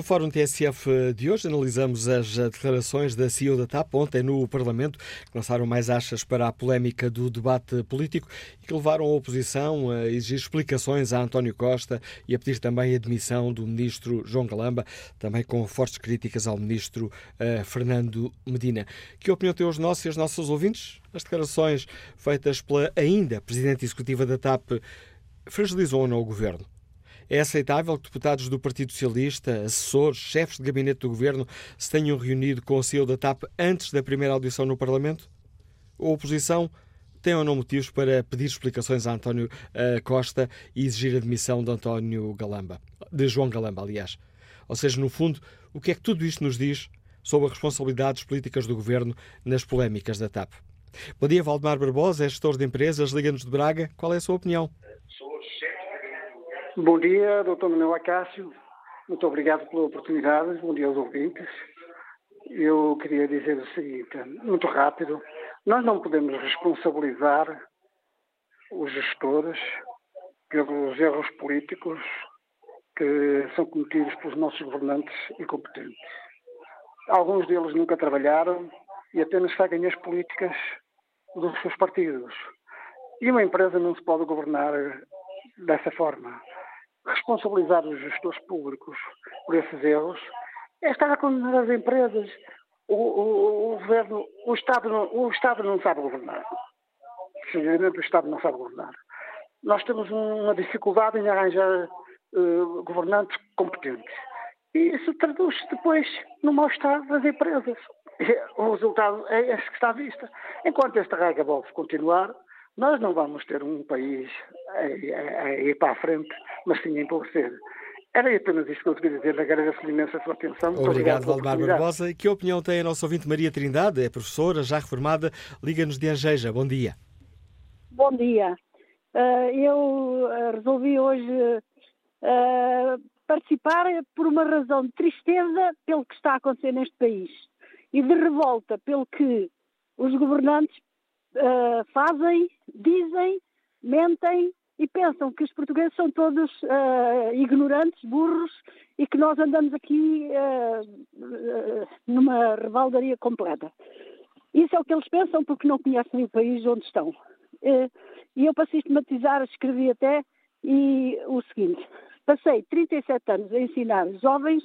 No Fórum TSF de hoje analisamos as declarações da CEO da TAP ontem no Parlamento, que lançaram mais achas para a polémica do debate político e que levaram a oposição a exigir explicações a António Costa e a pedir também a demissão do ministro João Galamba, também com fortes críticas ao ministro uh, Fernando Medina. Que opinião têm os nossos e os nossos ouvintes? As declarações feitas pela ainda Presidente Executiva da TAP fragilizam ou não o Governo? É aceitável que deputados do Partido Socialista, assessores, chefes de gabinete do governo se tenham reunido com o CEO da TAP antes da primeira audição no Parlamento? A oposição tem ou não motivos para pedir explicações a António uh, Costa e exigir a demissão de António Galamba, de João Galamba, aliás. Ou seja, no fundo, o que é que tudo isto nos diz sobre as responsabilidades políticas do governo nas polémicas da TAP? Bom dia, Valdemar Barbosa, é gestor de empresas, Liga-nos de Braga. Qual é a sua opinião? Bom dia, Dr. Manuel Acácio. Muito obrigado pela oportunidade. Bom dia aos ouvintes. Eu queria dizer o seguinte, muito rápido. Nós não podemos responsabilizar os gestores pelos erros políticos que são cometidos pelos nossos governantes incompetentes. Alguns deles nunca trabalharam e apenas seguem as políticas dos seus partidos. E uma empresa não se pode governar dessa forma. Responsabilizar os gestores públicos por esses erros é estar a condenar as empresas. O, o, o governo, o Estado, não, o Estado não sabe governar. Sinceramente, o Estado não sabe governar. Nós temos uma dificuldade em arranjar uh, governantes competentes. E isso traduz-se depois no mal-estar das empresas. O resultado é esse que está à vista. Enquanto este regabof continuar, nós não vamos ter um país a, a, a ir para a frente, mas sim a empobrecer. Era apenas isto que eu queria dizer. Agradeço-lhe imenso a sua atenção. Obrigado, Valdemar Barbosa. Que opinião tem a nossa ouvinte Maria Trindade? É professora, já reformada, liga-nos de Angeja. Bom dia. Bom dia. Uh, eu uh, resolvi hoje uh, participar por uma razão de tristeza pelo que está a acontecer neste país e de revolta pelo que os governantes fazem, dizem, mentem e pensam que os portugueses são todos uh, ignorantes, burros e que nós andamos aqui uh, numa revaldaria completa. Isso é o que eles pensam porque não conhecem o país onde estão. E eu, para sistematizar, escrevi até e o seguinte: passei 37 anos a ensinar jovens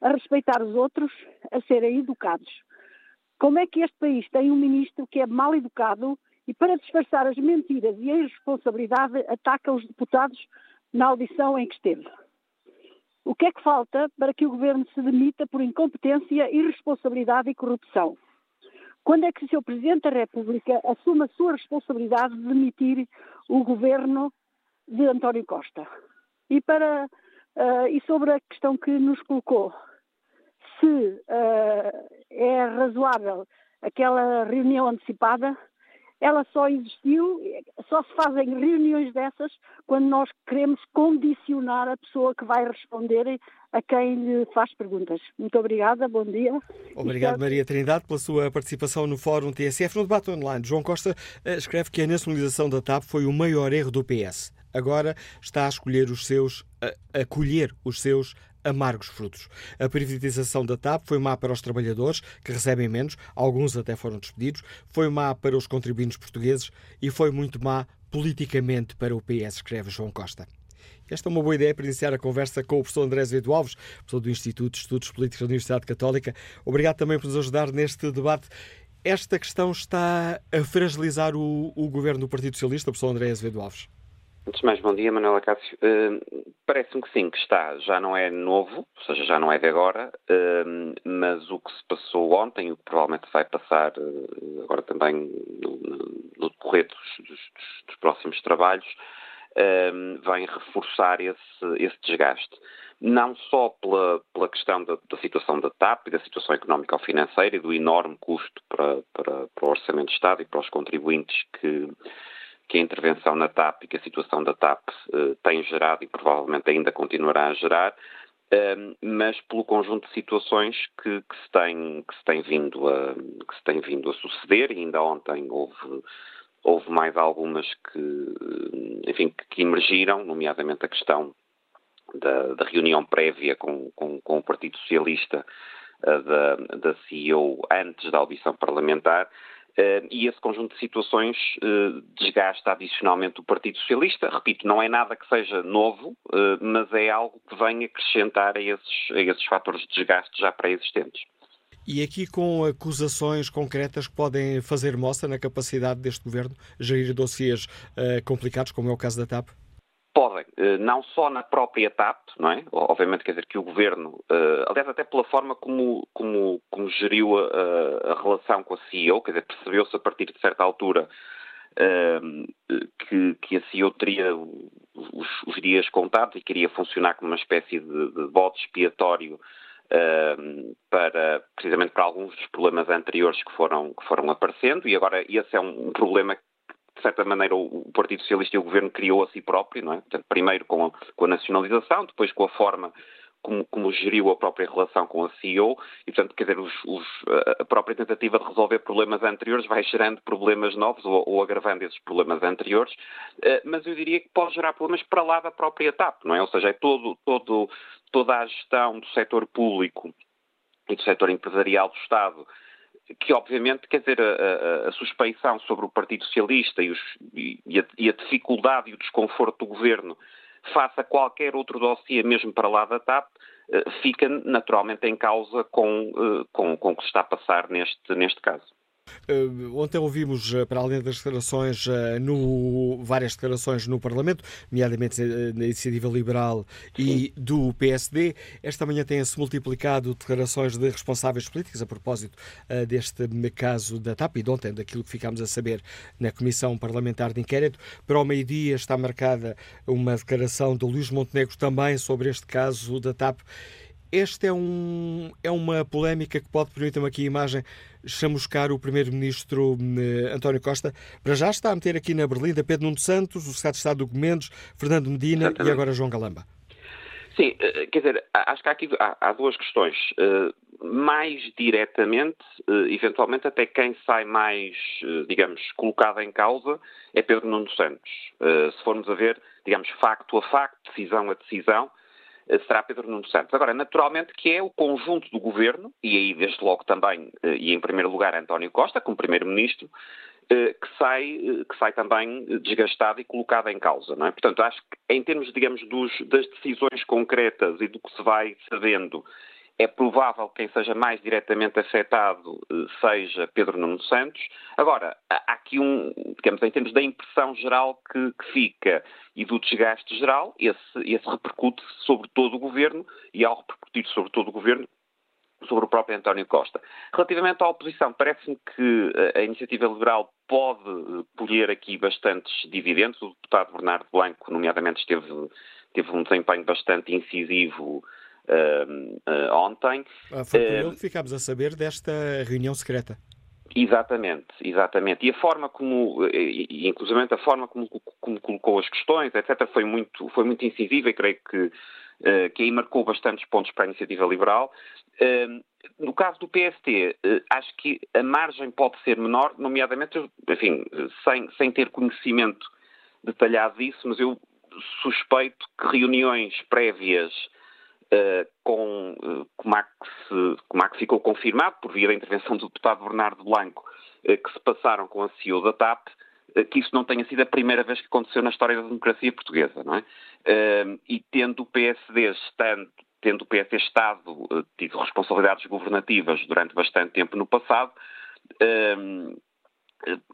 a respeitar os outros, a serem educados. Como é que este país tem um ministro que é mal educado e, para disfarçar as mentiras e a irresponsabilidade, ataca os deputados na audição em que esteve. O que é que falta para que o governo se demita por incompetência, irresponsabilidade e corrupção? Quando é que o Sr. Presidente da República assume a sua responsabilidade de demitir o governo de António Costa? E, para, uh, e sobre a questão que nos colocou, se uh, é razoável aquela reunião antecipada, ela só existiu, só se fazem reuniões dessas quando nós queremos condicionar a pessoa que vai responder a quem lhe faz perguntas. Muito obrigada, bom dia. Obrigado, Maria Trindade, pela sua participação no Fórum TSF. No debate online, João Costa eh, escreve que a nacionalização da TAP foi o maior erro do PS. Agora está a escolher os seus, a, a colher os seus amargos frutos. A privatização da TAP foi má para os trabalhadores, que recebem menos, alguns até foram despedidos, foi má para os contribuintes portugueses e foi muito má politicamente para o PS, escreve João Costa. Esta é uma boa ideia para iniciar a conversa com o professor André Azevedo Alves, professor do Instituto de Estudos Políticos da Universidade Católica. Obrigado também por nos ajudar neste debate. Esta questão está a fragilizar o, o governo do Partido Socialista, professor André Azevedo Alves? Antes de mais, bom dia, Manuela Cássio. Uh, Parece-me que sim, que está. Já não é novo, ou seja, já não é de agora, uh, mas o que se passou ontem, o que provavelmente vai passar uh, agora também no, no decorrer dos, dos, dos, próximos trabalhos, vem reforçar esse, esse desgaste não só pela, pela questão da, da, situação da TAP e da situação económica ou financeira e do enorme custo para, para, para, o Orçamento de Estado e para os contribuintes que, que a intervenção na TAP e que a situação da TAP uh, tem gerado e provavelmente ainda continuará a gerar, uh, mas pelo conjunto de situações que, que, se tem, que, se tem vindo a, que se tem vindo a suceder, e ainda ontem houve, houve mais algumas que, enfim, que emergiram, nomeadamente a questão da, da reunião prévia com, com, com o Partido Socialista uh, da, da CEO antes da audição parlamentar, e esse conjunto de situações uh, desgasta adicionalmente o Partido Socialista. Repito, não é nada que seja novo, uh, mas é algo que vem acrescentar a esses, a esses fatores de desgaste já pré-existentes. E aqui com acusações concretas que podem fazer mostra na capacidade deste governo gerir dossiês complicados, como é o caso da TAP? Podem, eh, não só na própria TAP, não é? Obviamente, quer dizer que o governo, eh, aliás, até pela forma como, como, como geriu a, a, relação com a CEO, quer dizer, percebeu-se a partir de certa altura eh, que, que a CEO teria os, os, dias contados e queria funcionar como uma espécie de, de bode expiatório para precisamente para alguns dos problemas anteriores que foram, que foram aparecendo e agora esse é um, problema de certa maneira, o Partido Socialista e o Governo criou a si próprio, não é? Portanto, primeiro com a, com a nacionalização, depois com a forma como, como, geriu a própria relação com a CEO e, portanto, quer dizer, os, os, a própria tentativa de resolver problemas anteriores vai gerando problemas novos ou, ou agravando esses problemas anteriores, uh, mas eu diria que pode gerar problemas para lá da própria TAP, não é? Ou seja, é todo, todo, toda a gestão do setor público e do setor empresarial do Estado que obviamente, quer dizer, a, a, a, suspeição sobre o Partido Socialista e, os, e, a, e, a, dificuldade e o desconforto do governo face a qualquer outro dossiê, mesmo para lá da TAP, eh, fica naturalmente em causa com, eh, com, com o que se está a passar neste, neste caso. Uh, ontem ouvimos, uh, para além das declarações, uh, no, várias declarações no Parlamento, nomeadamente na Iniciativa Liberal e do PSD. Esta manhã têm-se multiplicado declarações de responsáveis políticos a propósito deste caso da TAP e de ontem, daquilo que ficámos a saber na Comissão Parlamentar de Inquérito. Para o meio-dia está marcada uma declaração do Luís Montenegro também sobre este caso da TAP. Este é, um, é uma polémica que pode, permitir-me aqui a imagem, chamuscar o Primeiro-Ministro eh, António Costa. Para já está a meter aqui na Berlinda Pedro Nuno Santos, o Secretário de Estado do Gomendos, Fernando Medina Exatamente. e agora João Galamba. Sim, eh, quer dizer, acho que há aqui há, há duas questões. Mais diretamente, eventualmente até quem sai mais, digamos, colocado em causa é Pedro Nuno Santos. se formos a ver, digamos, facto a facto, decisão a decisão, eh, será Pedro Nuno Santos. Agora, naturalmente que é o conjunto do governo, e aí desde logo também, eh, e em primeiro lugar António Costa, como primeiro-ministro, eh, que sai, que sai também desgastado e colocado em causa. Não é? Portanto, acho que em termos, digamos, dos, das decisões concretas e do que se vai sabendo é provável que quem seja mais diretamente afetado eh, seja Pedro Nuno Santos. Agora, há aqui um, digamos, em termos da impressão geral que, que fica e do desgaste geral, esse, esse repercute sobre todo o governo e, ao repercutir sobre todo o governo, sobre o próprio António Costa. Relativamente à oposição, parece-me que a iniciativa liberal pode eh, colher aqui bastantes dividendos. O deputado Bernardo Blanco, nomeadamente, esteve, teve um desempenho bastante incisivo ontem. Ah, foi por ele que ficámos a saber desta reunião secreta. Exatamente, exatamente. E a forma como, e, inclusive a forma como, como, colocou as questões, etc., foi muito, foi muito incisiva e creio que, uh, que aí marcou bastantes pontos para a iniciativa liberal. Uh, no caso do PST, acho que a margem pode ser menor, nomeadamente, enfim, sem, sem ter conhecimento detalhado disso, mas eu suspeito que reuniões prévias com, uh, como, há que se, como há que ficou confirmado, por via da intervenção do deputado Bernardo Blanco, uh, que se passaram com a CEO da TAP, que isso não tenha sido a primeira vez que aconteceu na história da democracia portuguesa, não é? e tendo o PSD estando, tendo o PSD estado tido responsabilidades governativas durante bastante tempo no passado,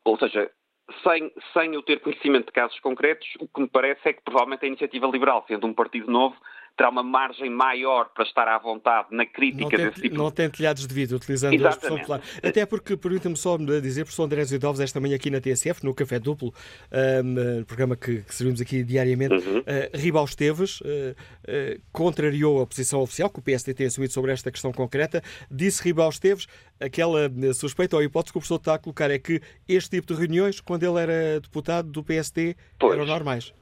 ou seja, sem, sem eu ter conhecimento de casos concretos, o que me parece é que provavelmente a iniciativa liberal, sendo um partido novo, terá uma margem maior para estar à vontade na crítica tem, desse tipo Não tem telhados de vidro, utilizando Exatamente. a expressão popular. Até porque, permita-me só dizer, professor André Zidovos, esta manhã aqui na TSF, no Café Duplo, um, programa que, que servimos aqui diariamente, uhum. uh, Ribal Esteves uh, uh, contrariou a posição oficial que o PSD tem assumido sobre esta questão concreta. Disse Ribal Esteves, aquela suspeita ou hipótese que o professor está a colocar é que este tipo de reuniões, quando ele era deputado do PSD, pois. eram normais.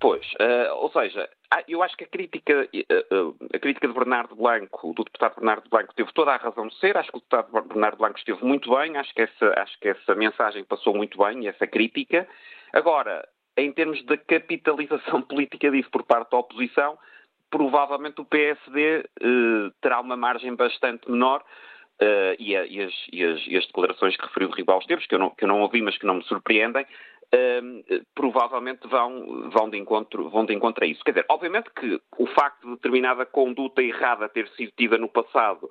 Pois, uh, ou seja, eu acho que a crítica, uh, a crítica de Bernardo Blanco, do deputado Bernardo Blanco, teve toda a razão de ser. Acho que o deputado Bernardo Blanco esteve muito bem. Acho que essa, acho que essa mensagem passou muito bem, essa crítica. Agora, em termos da capitalização política disso por parte da oposição, provavelmente o PSD terá uma margem bastante menor. Uh, e, a, e, as, e, as, e, as, declarações que referiu de Ribal Esteves, que eu, não, que eu não ouvi, mas que não me surpreendem, provavelmente vão, vão, de encontro, vão de encontro a isso. Quer dizer, obviamente que o facto de determinada conduta errada ter sido tida no passado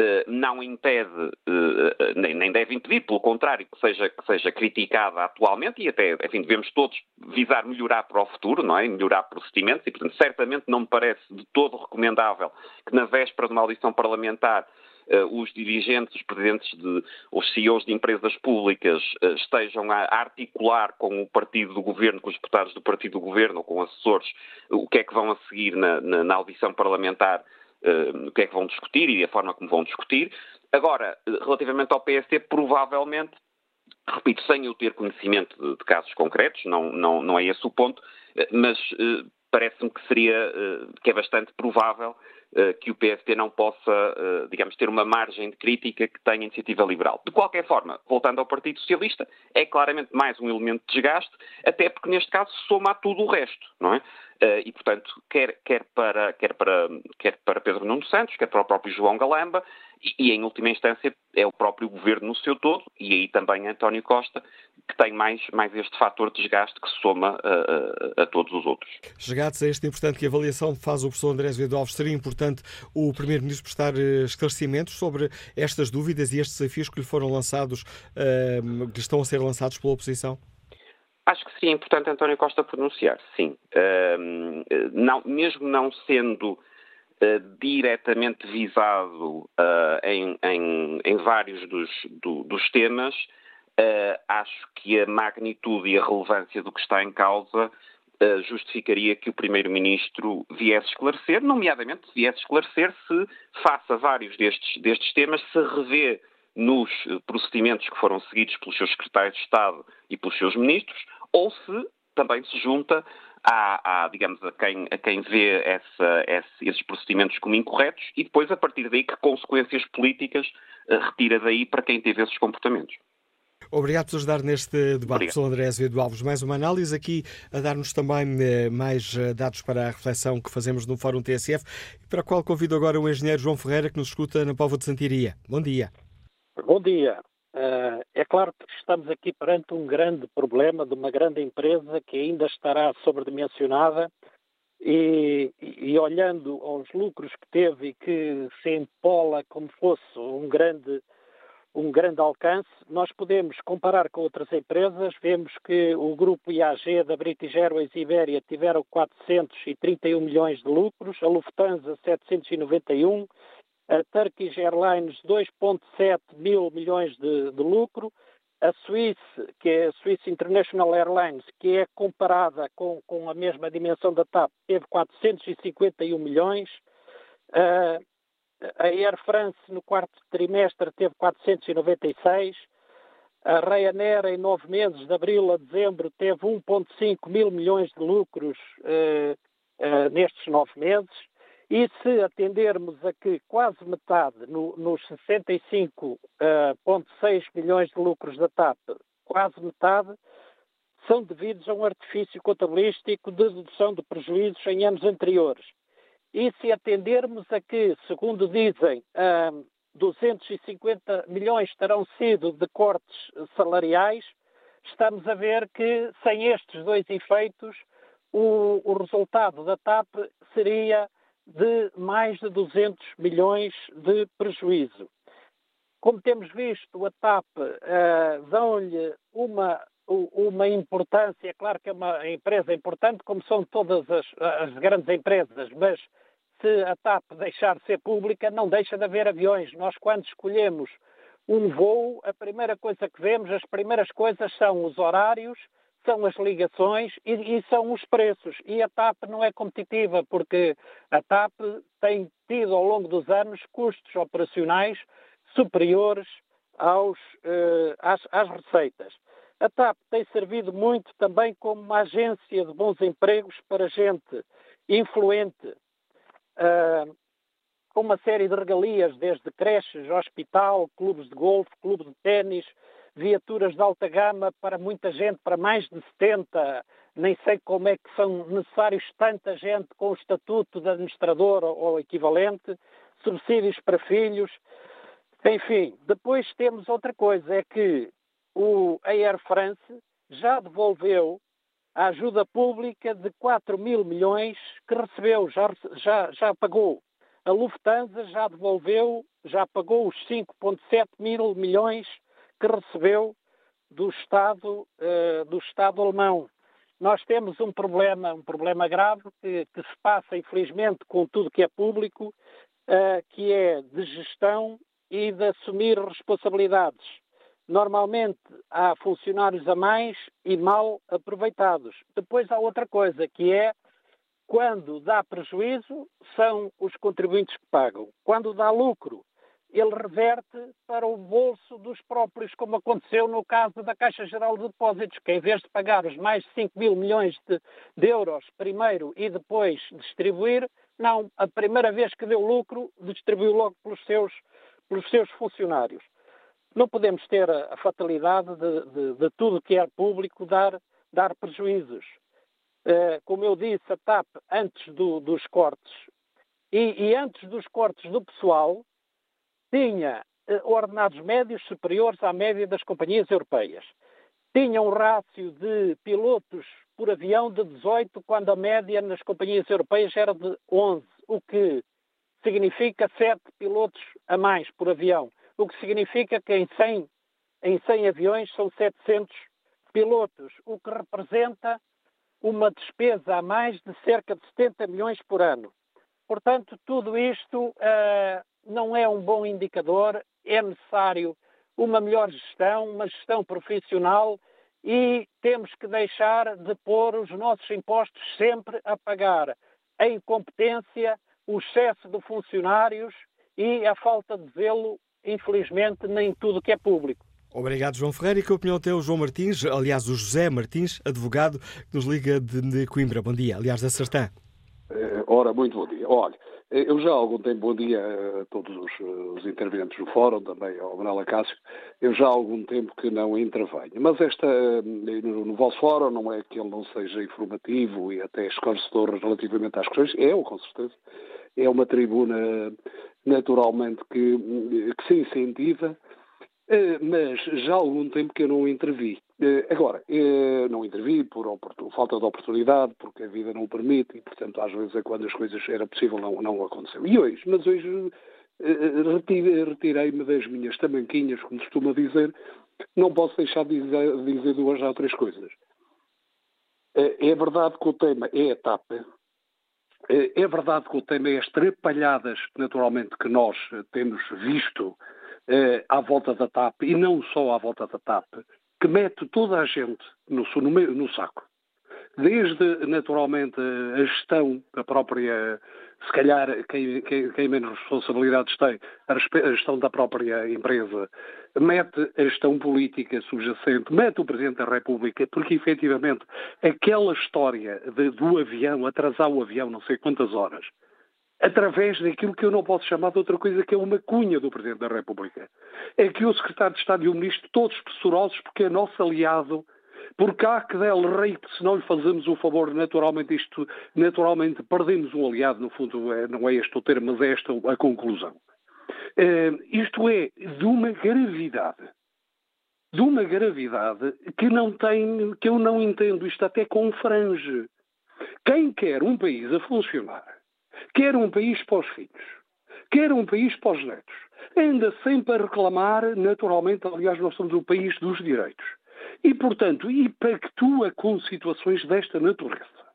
uh, não impede, uh, nem, nem, deve impedir, pelo contrário, que seja, que seja criticada atualmente e até, enfim, devemos todos visar melhorar para o futuro, não é? Melhorar procedimentos e, portanto, certamente não me parece de todo recomendável que na véspera de uma audição parlamentar os dirigentes, os presidentes, de, os CEOs de empresas públicas uh, estejam a articular com o partido do governo, com os deputados do partido do governo ou com assessores, o que é que vão a seguir na, na, na audição parlamentar, uh, o que é que vão discutir e a forma como vão discutir. Agora, relativamente ao PST, provavelmente repito, sem eu ter conhecimento de, de, casos concretos, não, não, não é esse o ponto, mas parece-me que seria, que é bastante provável que o PSD não possa, uh, digamos, ter uma margem de crítica que tenha iniciativa liberal. De qualquer forma, voltando ao Partido Socialista, é claramente mais um elemento de desgaste, até porque neste caso soma a tudo o resto, não é? Uh, e, portanto, quer, quer, para, quer, para, quer para Pedro Nuno Santos, quer para o próprio João Galamba, e, em última instância, é o próprio governo no seu todo, e aí também António Costa, que tem mais, mais este fator de desgaste que se soma a, a, a todos os outros. Chegados a este importante que avaliação faz o professor Andrés Azevedo Alves, seria importante o Primeiro-Ministro prestar eh, esclarecimentos sobre estas dúvidas e estes desafios que lhe foram lançados, uh, que estão a ser lançados pela oposição? Acho que seria importante António Costa pronunciar, sim. Uh, não, mesmo não sendo uh, diretamente visado uh, em, em, em, vários dos, do, dos temas, acho que a magnitude e a relevância do que está em causa justificaria que o Primeiro-Ministro viesse esclarecer, nomeadamente viesse esclarecer se, face a vários destes, destes temas, se revê nos procedimentos que foram seguidos pelos seus secretários de Estado e pelos seus ministros, ou se também se junta a, a digamos, a quem, a quem vê essa, esse, esses procedimentos como incorretos e depois, a partir daí, que consequências políticas uh, retira daí para quem teve esses comportamentos. Obrigado por ajudar neste debate, professor André Azevedo Alves. Mais uma análise aqui a dar-nos também eh, mais eh, dados para a reflexão que fazemos no Fórum TSF, para a qual convido agora o engenheiro João Ferreira, que nos escuta na Póvoa de Santiria. Bom dia. Bom dia. Uh, é claro que estamos aqui perante um grande problema de uma grande empresa que ainda estará sobredimensionada e, e, olhando aos lucros que teve e que se empola como fosse um grande, um grande alcance, nós podemos comparar com outras empresas. Vemos que o grupo IAG da British Airways e Iberia tiveram 431 milhões de lucros, a Lufthansa 791 a Turkish Airlines 2,7 mil milhões de, de, lucro, a Swiss, que é a Swiss International Airlines, que é comparada com, com a mesma dimensão da TAP, teve 451 milhões, uh, a Air France no quarto trimestre teve 496, a Ryanair em nove meses, de abril a dezembro, teve 1,5 mil milhões de lucros uh, uh, nestes nove meses, e se atendermos a que quase metade, no, nos 65,6 uh, milhões de lucros da TAP, quase metade, são devidos a um artifício contabilístico de dedução de prejuízos em anos anteriores. E se atendermos a que, segundo dizem, uh, 250 milhões terão sido de cortes salariais, estamos a ver que, sem estes dois efeitos, o, o resultado da TAP seria de mais de 200 milhões de prejuízo. Como temos visto, a TAP uh, dão-lhe uma, uma importância, é claro que é uma empresa importante, como são todas as, as grandes empresas, mas se a TAP deixar de ser pública, não deixa de haver aviões. Nós, quando escolhemos um voo, a primeira coisa que vemos, as primeiras coisas são os horários, são as ligações e, e, são os preços. E a TAP não é competitiva, porque a TAP tem tido ao longo dos anos custos operacionais superiores aos, eh, às, às, receitas. A TAP tem servido muito também como uma agência de bons empregos para gente influente, uh, com uma série de regalias, desde creches, hospital, clubes de golfe, clubes de ténis, viaturas de alta gama para muita gente, para mais de 70, nem sei como é que são necessários tanta gente com o estatuto de administrador ou equivalente, subsídios para filhos. Enfim, depois temos outra coisa, é que o, Air France já devolveu a ajuda pública de 4 mil milhões que recebeu, já, já, já pagou. A Lufthansa já devolveu, já pagou os 5,7 mil milhões que recebeu do Estado, uh, do Estado alemão. Nós temos um problema, um problema grave que, que se passa, infelizmente, com tudo que é público, uh, que é de gestão e de assumir responsabilidades. Normalmente há funcionários a mais e mal aproveitados. Depois há outra coisa, que é quando dá prejuízo, são os contribuintes que pagam. Quando dá lucro, ele reverte para o bolso dos próprios, como aconteceu no caso da Caixa Geral de Depósitos, que em vez de pagar os mais de 5 mil milhões de, de euros primeiro e depois distribuir, não, a primeira vez que deu lucro, distribuiu logo pelos seus, pelos seus funcionários. Não podemos ter a, a fatalidade de, de, de, tudo que é público dar, dar prejuízos. Uh, como eu disse, a TAP, antes do, dos cortes e, e antes dos cortes do pessoal, tinha eh, ordenados médios superiores à média das companhias europeias. Tinha um rácio de pilotos por avião de 18, quando a média nas companhias europeias era de 11, o que significa 7 pilotos a mais por avião, o que significa que em 100, em 100 aviões são 700 pilotos, o que representa uma despesa a mais de cerca de 70 milhões por ano. Portanto, tudo isto uh, não é um bom indicador, é necessário uma melhor gestão, uma gestão profissional e temos que deixar de pôr os nossos impostos sempre a pagar a incompetência, o excesso de funcionários e a falta de zelo, infelizmente, nem tudo que é público. Obrigado, João Ferreira. E que opinião tem o João Martins, aliás, o José Martins, advogado, que nos liga de Coimbra. Bom dia, aliás, da Sertã. Eh, ora, muito bom dia. Olha, eu já há algum tempo, bom dia a todos os, os intervenientes do fórum, também ao Manuel Acácio, eu já há algum tempo que não intervenho. Mas esta, no, no vosso fórum, não é que ele não seja informativo e até esclarecedor relativamente às questões, é, com certeza, é uma tribuna naturalmente que, que se incentiva, eh, mas já há algum tempo que eu não intervi. Eh, agora, eh, não intervi por falta de oportunidade, porque a vida não o permite, e, portanto, às vezes é quando as coisas era possível, não, não aconteceu. E hoje, mas hoje retirei-me das minhas tamanquinhas, como costuma dizer, não posso deixar de dizer, dizer duas ou três coisas. É verdade que o tema é a tapa, é verdade que o tema é as trapalhadas, naturalmente, que nós temos visto eh, à volta da TAP, e não só à volta da TAP, que mete toda a gente no, no, no saco. Desde, naturalmente, a gestão, a própria, se calhar, quem, quem, quem menos responsabilidades tem, a, a, gestão da própria empresa, mete a gestão política subjacente, mete o Presidente da República, porque efetivamente aquela história de, do avião, atrasar o avião não sei quantas horas, através daquilo que eu não posso chamar de outra coisa que é uma cunha do Presidente da República. É que o Secretário de Estado e o Ministro, todos pressurosos, porque é nosso aliado, porque há que dele rei, se não lhe fazemos o favor, naturalmente isto, naturalmente perdemos um aliado, no fundo é, não é este o termo, mas é esta a conclusão. Uh, isto é de uma gravidade, de uma gravidade que não tem, que eu não entendo, isto até confrange. Quem quer um país a funcionar, quer um país para os filhos, quer um país para os netos, ainda sempre a reclamar, naturalmente, aliás, nós somos o país dos direitos. E, portanto, e pactua com situações desta natureza.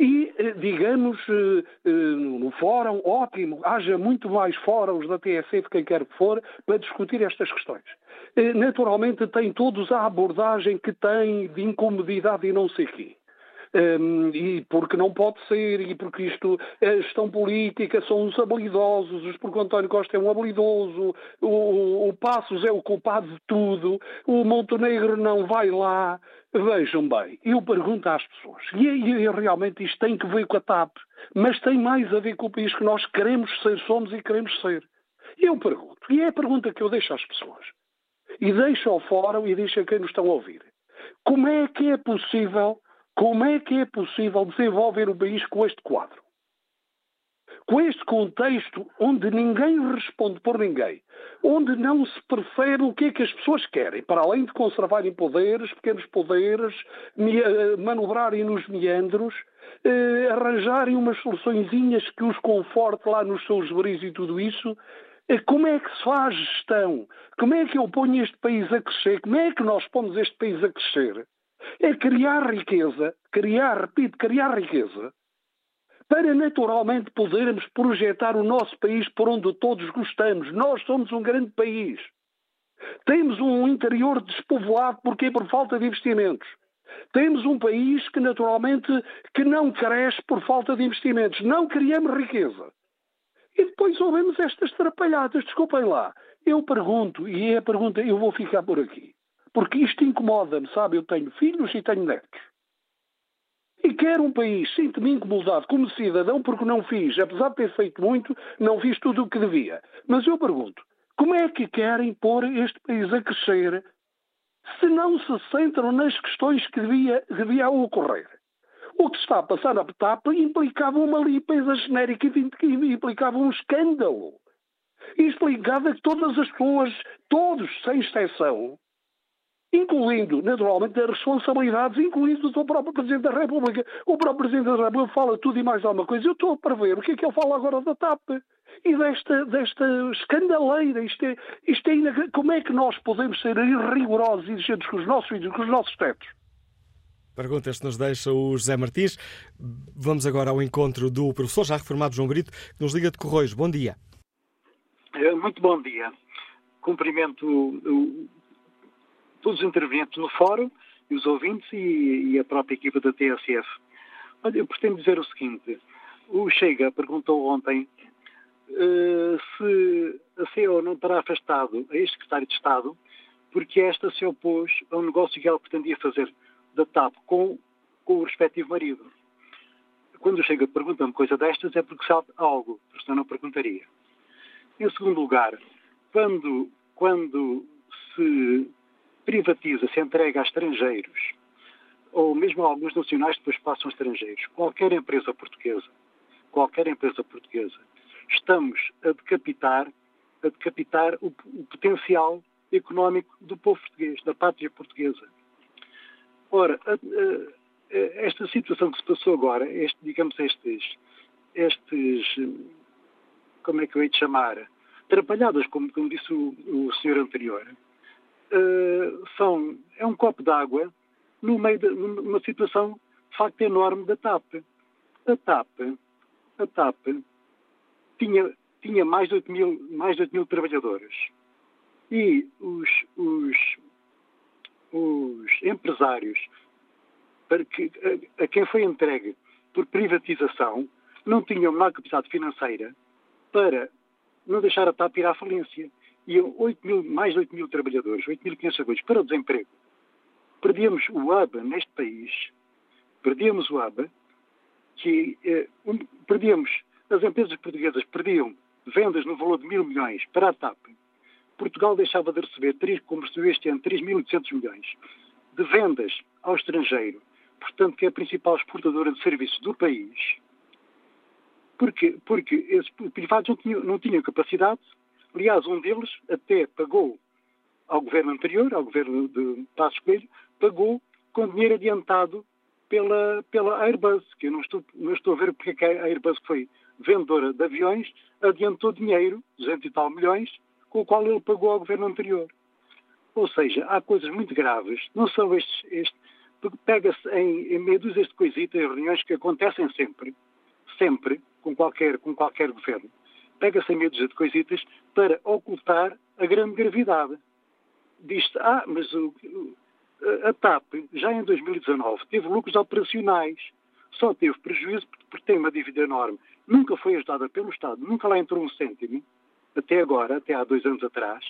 E, eh, digamos, eh, eh, no fórum, ótimo, haja muito mais fóruns da TSE de quem quer que for para discutir estas questões. Naturalmente, tem todos a abordagem que têm de incomodidade e não sei quê. Um, e porque não pode ser, e porque isto, a gestão política são os habilidosos, porque o António Costa é um habilidoso, o, o Passos é o culpado de tudo, o Montenegro não vai lá. Vejam bem, eu pergunto às pessoas, e, e, e realmente isto tem que ver com a TAP, mas tem mais a ver com o país que nós queremos ser, somos e queremos ser. Eu pergunto, e é a pergunta que eu deixo às pessoas, e deixo ao fórum e deixo a quem nos estão a ouvir. Como é que é possível como é que é possível desenvolver o país com este quadro? Com este contexto onde ninguém responde por ninguém, onde não se percebe o que é que as pessoas querem, para além de conservarem poderes, pequenos poderes, eh, manobrarem nos meandros, eh, arranjarem umas soluçõezinhas que os conforte lá nos seus bris e tudo isso, eh, como é que se faz gestão? Como é que eu ponho este país a crescer? Como é que nós pomos este país a crescer? É criar riqueza, criar, repito, criar riqueza, para naturalmente podermos projetar o nosso país por onde todos gostamos. Nós somos um grande país. Temos um interior despovoado porque por falta de investimentos. Temos um país que naturalmente que não cresce por falta de investimentos. Não criamos riqueza. E depois ouvimos estas trapalhadas. Desculpem lá. Eu pergunto, e é a pergunta, eu vou ficar por aqui. Porque isto incomoda-me, sabe? Eu tenho filhos e tenho netos. E quero um país, sinto-me incomodado como cidadão porque não fiz, apesar de ter feito muito, não fiz tudo o que devia. Mas eu pergunto, como é que querem pôr este país a crescer se não se centram nas questões que devia, devia ocorrer? O que está a passar na TAP implicava uma limpeza genérica e implicava um escândalo. E explicava que todas as pessoas, todos, sem exceção, incluindo, naturalmente, as responsabilidades, incluindo o próprio Presidente da República. O próprio Presidente da República fala tudo e mais alguma coisa. Eu estou para ver o que é que ele fala agora da TAP e desta, desta escandaleira. Isto é, isto é, como é que nós podemos ser irrigorosos e exigentes com os nossos filhos, com os nossos tetos? Perguntas que nos deixa o José Martins. Vamos agora ao encontro do professor já reformado João Brito, que nos liga de Correios. Bom dia. Eh, muito bom dia. Cumprimento todos os intervenientes no fórum, e os ouvintes e, e, a própria equipa da TSF. Olha, eu pretendo dizer o seguinte: o Chega perguntou ontem uh, se a CEO não terá afastado a ex-secretário de Estado porque esta se opôs ao negócio que ela pretendia fazer da TAP com, com o respectivo marido. Quando o Chega pergunta-me coisa destas é porque sabe algo, senão não perguntaria. Em segundo lugar, quando, quando se privatiza, se entrega a estrangeiros, ou mesmo a alguns nacionais depois passam a estrangeiros, qualquer empresa portuguesa, qualquer empresa portuguesa, estamos a decapitar, a decapitar o, o potencial económico do povo português, da pátria portuguesa. Ora, a, a, esta situação que se passou agora, este, digamos, estes, estes, como é que eu hei de chamar, atrapalhadas, como, como disse o, o senhor anterior, uh, são, é um copo d'água no meio de uma situação de facto enorme da TAP. A TAP, a TAP tinha, tinha mais, de 8 mil, mais de 8 mil trabalhadores e os, os, os empresários para que, a, a, quem foi entregue por privatização não tinham menor capacidade financeira para não deixar a TAP ir à falência e 8 mil, mais de 8 mil trabalhadores, 8.500 trabalhadores para o desemprego. Perdíamos o hub neste país, perdíamos o hub, que eh, um, perdíamos, as empresas portuguesas perdiam vendas no valor de mil milhões para a TAP. Portugal deixava de receber, como recebeu este ano, 3.800 milhões de vendas ao estrangeiro, portanto, que é a principal exportadora de serviços do país, porque, porque esses privados não tinham, não tinham capacidade Aliás, um deles até pagou ao governo anterior, ao governo de Passos Coelho, pagou com dinheiro adiantado pela, pela Airbus, que eu não estou, não estou a ver porque é que a Airbus foi vendedora de aviões, adiantou dinheiro, 200 e tal milhões, com o qual ele pagou ao governo anterior. Ou seja, há coisas muito graves, não são estes, este, pega-se em, em meio dúzias de coisitas, reuniões que acontecem sempre, sempre, com qualquer, com qualquer governo pega-se em meio de coisitas para ocultar a grande gravidade. Diz-se, ah, mas o, a TAP, já em 2019, teve lucros operacionais, só teve prejuízo porque tem uma dívida enorme. Nunca foi ajudada pelo Estado, nunca lá entrou um cêntimo, até agora, até há dois anos atrás.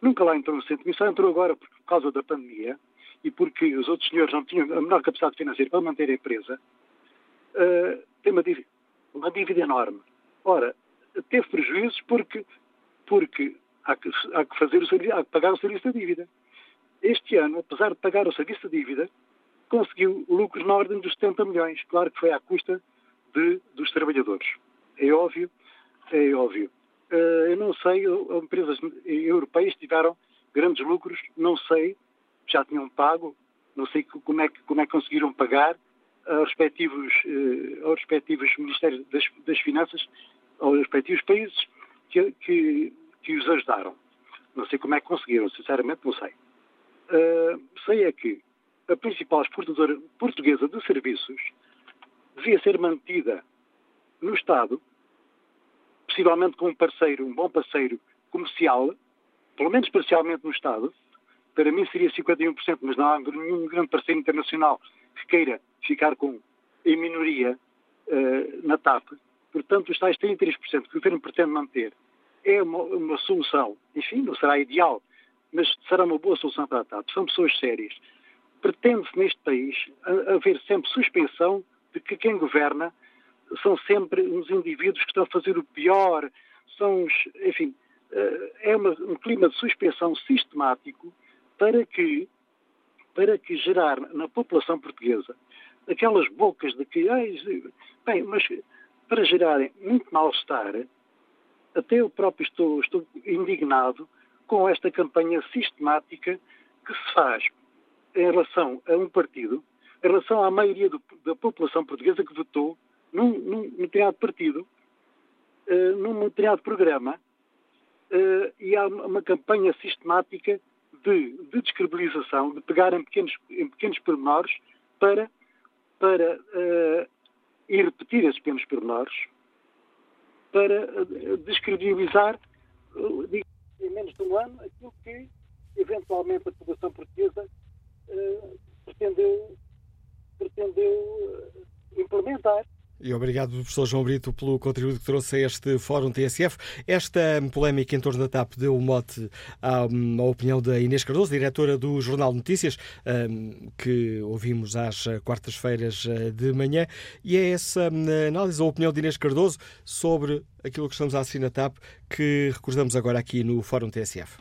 Nunca lá entrou um cêntimo, só entrou agora por causa da pandemia e porque os outros senhores não tinham a menor capacidade financeira para manter a empresa. Uh, tem uma dívida, uma dívida enorme. Ora, teve prejuízos porque, porque há, que, há que fazer o há que pagar o serviço da dívida. Este ano, apesar de pagar o serviço da dívida, conseguiu lucros na ordem dos 70 milhões. Claro que foi à custa de, dos trabalhadores. É óbvio, é óbvio. Uh, eu não sei, empresas europeias tiveram grandes lucros, não sei, já tinham pago, não sei como é que, como é que conseguiram pagar aos respectivos, uh, aos respectivos Ministérios das, das Finanças aos respectivos países que, que, que, os ajudaram. Não sei como é que conseguiram, sinceramente não sei. Uh, sei é que a principal exportadora portuguesa de serviços devia ser mantida no Estado, possivelmente com um parceiro, um bom parceiro comercial, pelo menos parcialmente no Estado. Para mim seria 51%, mas não há nenhum grande parceiro internacional que queira ficar com em minoria uh, na TAP, portanto, os tais 33% que o Governo pretende manter é uma, uma, solução, enfim, não será ideal, mas será uma boa solução para a TAP. São pessoas sérias. Pretende-se neste país haver sempre suspensão de que quem governa são sempre uns indivíduos que estão a fazer o pior, são os, enfim, eh, é uma, um clima de suspensão sistemático para que, para que gerar na população portuguesa aquelas bocas de que, bem, mas para gerarem muito mal-estar, até eu próprio estou, estou indignado com esta campanha sistemática que se faz em relação a um partido, em relação à maioria do, da população portuguesa que votou num, num determinado partido, uh, num determinado programa, uh, e há uma campanha sistemática de, de descredibilização, de pegar em pequenos, em pequenos pormenores para, para uh, e repetir esses pequenos pormenores para descredibilizar em menos de um ano aquilo que eventualmente a população portuguesa pretendeu, pretendeu implementar. E obrigado, professor João Brito, pelo contributo que trouxe a este Fórum TSF. Esta polémica em torno da TAP deu mote à, à opinião da Inês Cardoso, diretora do Jornal Notícias, que ouvimos às quartas-feiras eh, de manhã. E é essa hum, análise, a opinião de Inês Cardoso sobre aquilo que estamos a assistir na TAP, que recordamos agora aqui no Fórum TSF.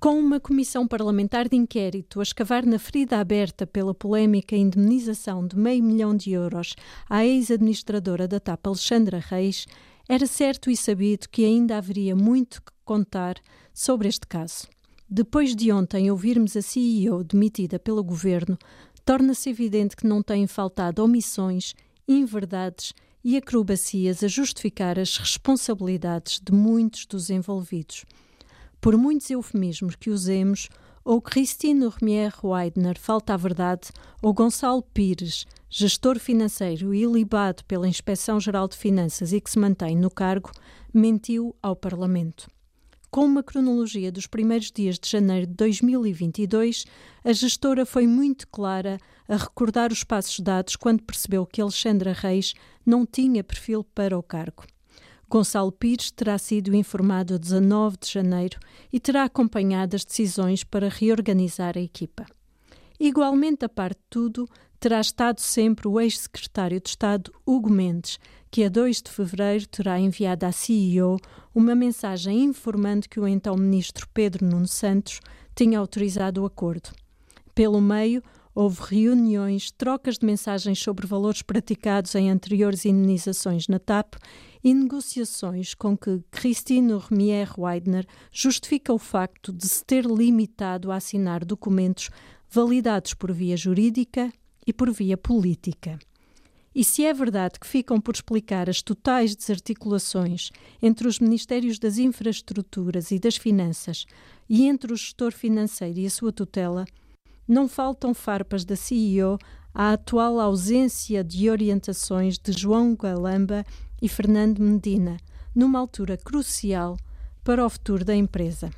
Com uma comissão parlamentar de inquérito a escavar na ferida aberta pela polémica indemnização de meio milhão de euros à ex-administradora da TAP, Alexandra Reis, era certo e sabido que ainda haveria muito que contar sobre este caso. Depois de ontem ouvirmos a CEO demitida pelo governo, torna-se evidente que não têm faltado omissões, inverdades e acrobacias a justificar as responsabilidades de muitos dos envolvidos. Por muitos eufemismos que usemos, ou Christine Romier Weidner falta a verdade, ou Gonçalo Pires, gestor financeiro e ilibado pela Inspeção-Geral de Finanças e que se mantém no cargo, mentiu ao Parlamento. Com uma cronologia dos primeiros dias de janeiro de 2022, a gestora foi muito clara a recordar os passos dados quando percebeu que Alexandra Reis não tinha perfil para o cargo. Gonçalo Pires terá sido informado a 19 de janeiro e terá acompanhado as decisões para reorganizar a equipa. Igualmente, a parte de tudo, terá estado sempre o ex-secretário de Estado Hugo Mendes, que a 2 de fevereiro terá enviado à CEO uma mensagem informando que o então ministro Pedro Nuno Santos tinha autorizado o acordo. Pelo meio, houve reuniões, trocas de mensagens sobre valores praticados em anteriores indenizações na TAP e negociações com que Christine Romier Weidner justifica o facto de se ter limitado a assinar documentos validados por via jurídica e por via política. E se é verdade que ficam por explicar as totais desarticulações entre os Ministérios das Infraestruturas e das Finanças e entre o gestor financeiro e a sua tutela, não faltam farpas da CEO à atual ausência de orientações de João Galamba e Fernando Medina, numa altura crucial para o futuro da empresa.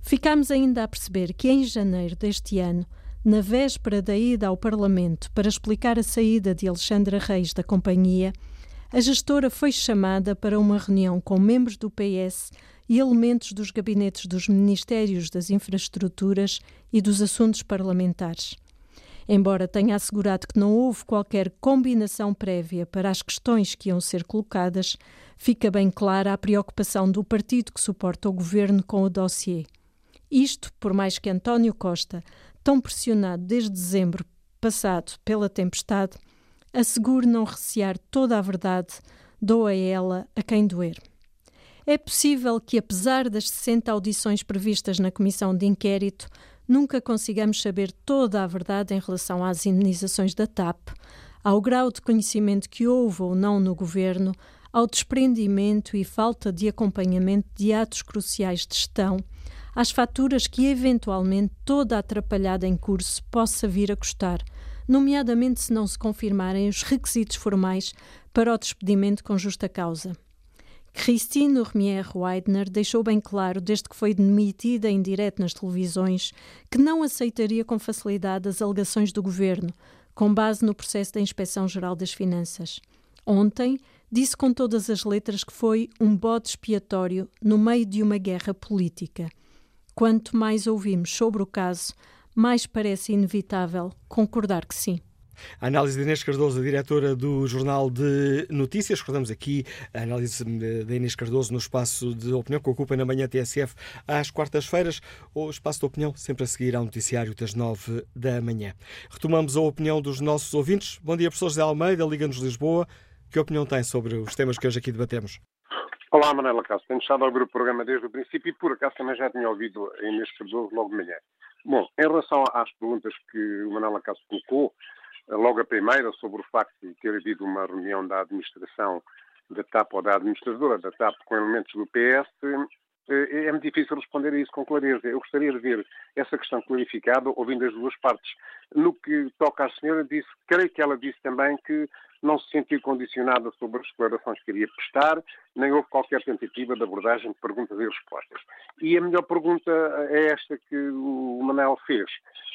Ficámos ainda a perceber que em janeiro deste ano, na véspera da ida ao Parlamento para explicar a saída de Alexandra Reis da companhia, a gestora foi chamada para uma reunião com membros do PS e elementos dos gabinetes dos Ministérios das Infraestruturas e dos Assuntos Parlamentares. Embora tenha assegurado que não houve qualquer combinação prévia para as questões que iam ser colocadas, fica bem clara a preocupação do partido que suporta o governo com o dossiê. Isto, por mais que António Costa, tão pressionado desde dezembro passado pela tempestade, assegure não recear toda a verdade, doa ela a quem doer. É possível que, apesar das 60 audições previstas na comissão de inquérito, nunca consigamos saber toda a verdade em relação às indenizações da TAP, ao grau de conhecimento que houve ou não no governo, ao desprendimento e falta de acompanhamento de atos cruciais de gestão, às faturas que eventualmente toda a atrapalhada em curso possa vir a custar, nomeadamente se não se confirmarem os requisitos formais para o despedimento com justa causa. Christine Urmier Weidner deixou bem claro, desde que foi demitida em direto nas televisões, que não aceitaria com facilidade as alegações do governo, com base no processo da Inspeção Geral das Finanças. Ontem, disse com todas as letras que foi um bode expiatório no meio de uma guerra política. Quanto mais ouvimos sobre o caso, mais parece inevitável concordar que sim. A análise de Inês Cardoso, diretora do Jornal de Notícias. Recordamos aqui a análise da Inês Cardoso no espaço de opinião que ocupa na manhã TSF às quartas-feiras. O espaço de opinião sempre a seguir ao noticiário das nove da manhã. Retomamos a opinião dos nossos ouvintes. Bom dia, professor José Almeida, Liga-nos Lisboa. Que opinião tem sobre os temas que hoje aqui debatemos? Olá, Manela Castro. Tenho estado a ouvir o programa desde o princípio e, por acaso, também já tinha ouvido a Inês Cardoso logo de manhã. Bom, em relação às perguntas que o Manela Castro colocou, logo a primeira, sobre o facto de ter havido uma reunião da administração da TAP ou da administradora da TAP com elementos do PS, eh, é muito difícil responder a isso com clareza. Eu gostaria de ver essa questão clarificada, ouvindo as duas partes. No que toca à senhora, disse, creio que ela disse também que não se sentiu condicionada sobre as declarações que iria prestar, nem houve qualquer tentativa de abordagem de perguntas e respostas. E a melhor pergunta é esta que o Manel fez.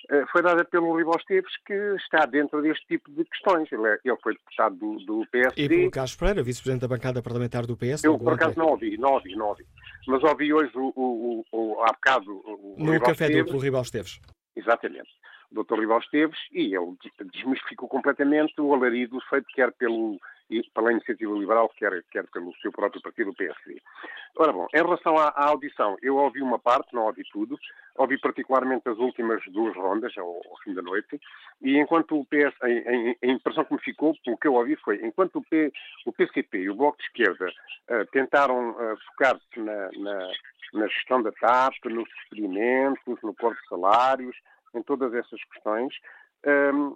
Eh, foi dada pelo Ribos Teves, que está dentro deste tipo de questões. Ele, é, ele foi deputado do, do PSD. E pelo Carlos Pereira, vice-presidente da bancada parlamentar do PS. Eu, por acaso, não ouvi, não ouvi, não ouvi. Mas ouvi hoje, o, o, o, há bocado, o No café do Ribos Teves. Exatamente. Dr. Ribal Esteves, e ele desmistificou completamente o alarido feito quer pelo, pela iniciativa liberal, quer, quer pelo seu próprio partido, o PSD. Ora bom, em relação à, à, audição, eu ouvi uma parte, não ouvi tudo, ouvi particularmente as últimas duas rondas, ao, ao fim da noite, e enquanto o PS, a, a, impressão que me ficou, o que eu ouvi foi, enquanto o, P, o PCP e o Bloco de Esquerda uh, tentaram uh, focar-se na, na, na, gestão da TAP, nos experimentos, no corte de salários, em todas essas questões. Um,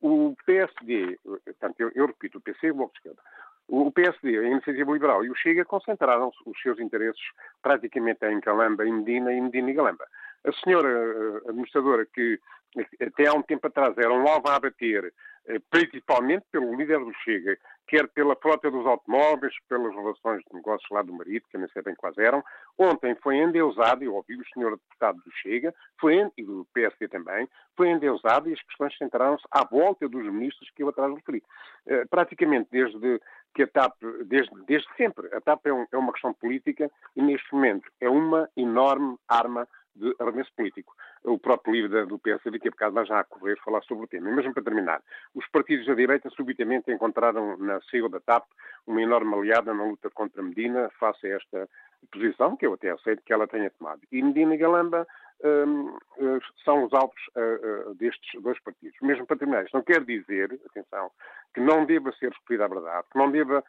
o PSD, portanto, eu, eu, repito, o PC e o Bloco de Esquerda, o PSD, a Iniciativa Liberal e o Chega concentraram os seus interesses praticamente em Calamba e Medina e Medina e Galamba. A senhora eh, administradora, que até há um tempo atrás era um alvo a abater, principalmente pelo líder do Chega, quer pela frota dos automóveis, pelas relações de negócios lá do marido, que nem sei bem quais eram. Ontem foi endeusado, eu ouvi o senhor deputado do Chega, foi, e do PSD também, foi endeusado e as questões centraram-se à volta dos ministros que eu atrás referi. Uh, praticamente desde que a TAP, desde, desde sempre, a TAP é, um, é uma questão política e neste momento é uma enorme arma de arremesso político. O próprio líder do PSD, é bocado vai já a correr falar sobre o tema. E mesmo para terminar, os partidos da direita subitamente encontraram na CEO da TAP uma enorme aliada na luta contra Medina, face a esta posição, que eu até aceito que ela tenha tomado. E Medina e Galamba hum, hum, são os alvos uh, uh, destes dois partidos. Mesmo para terminar, isto não quer dizer, atenção, que não deva ser referida a verdade, que não deva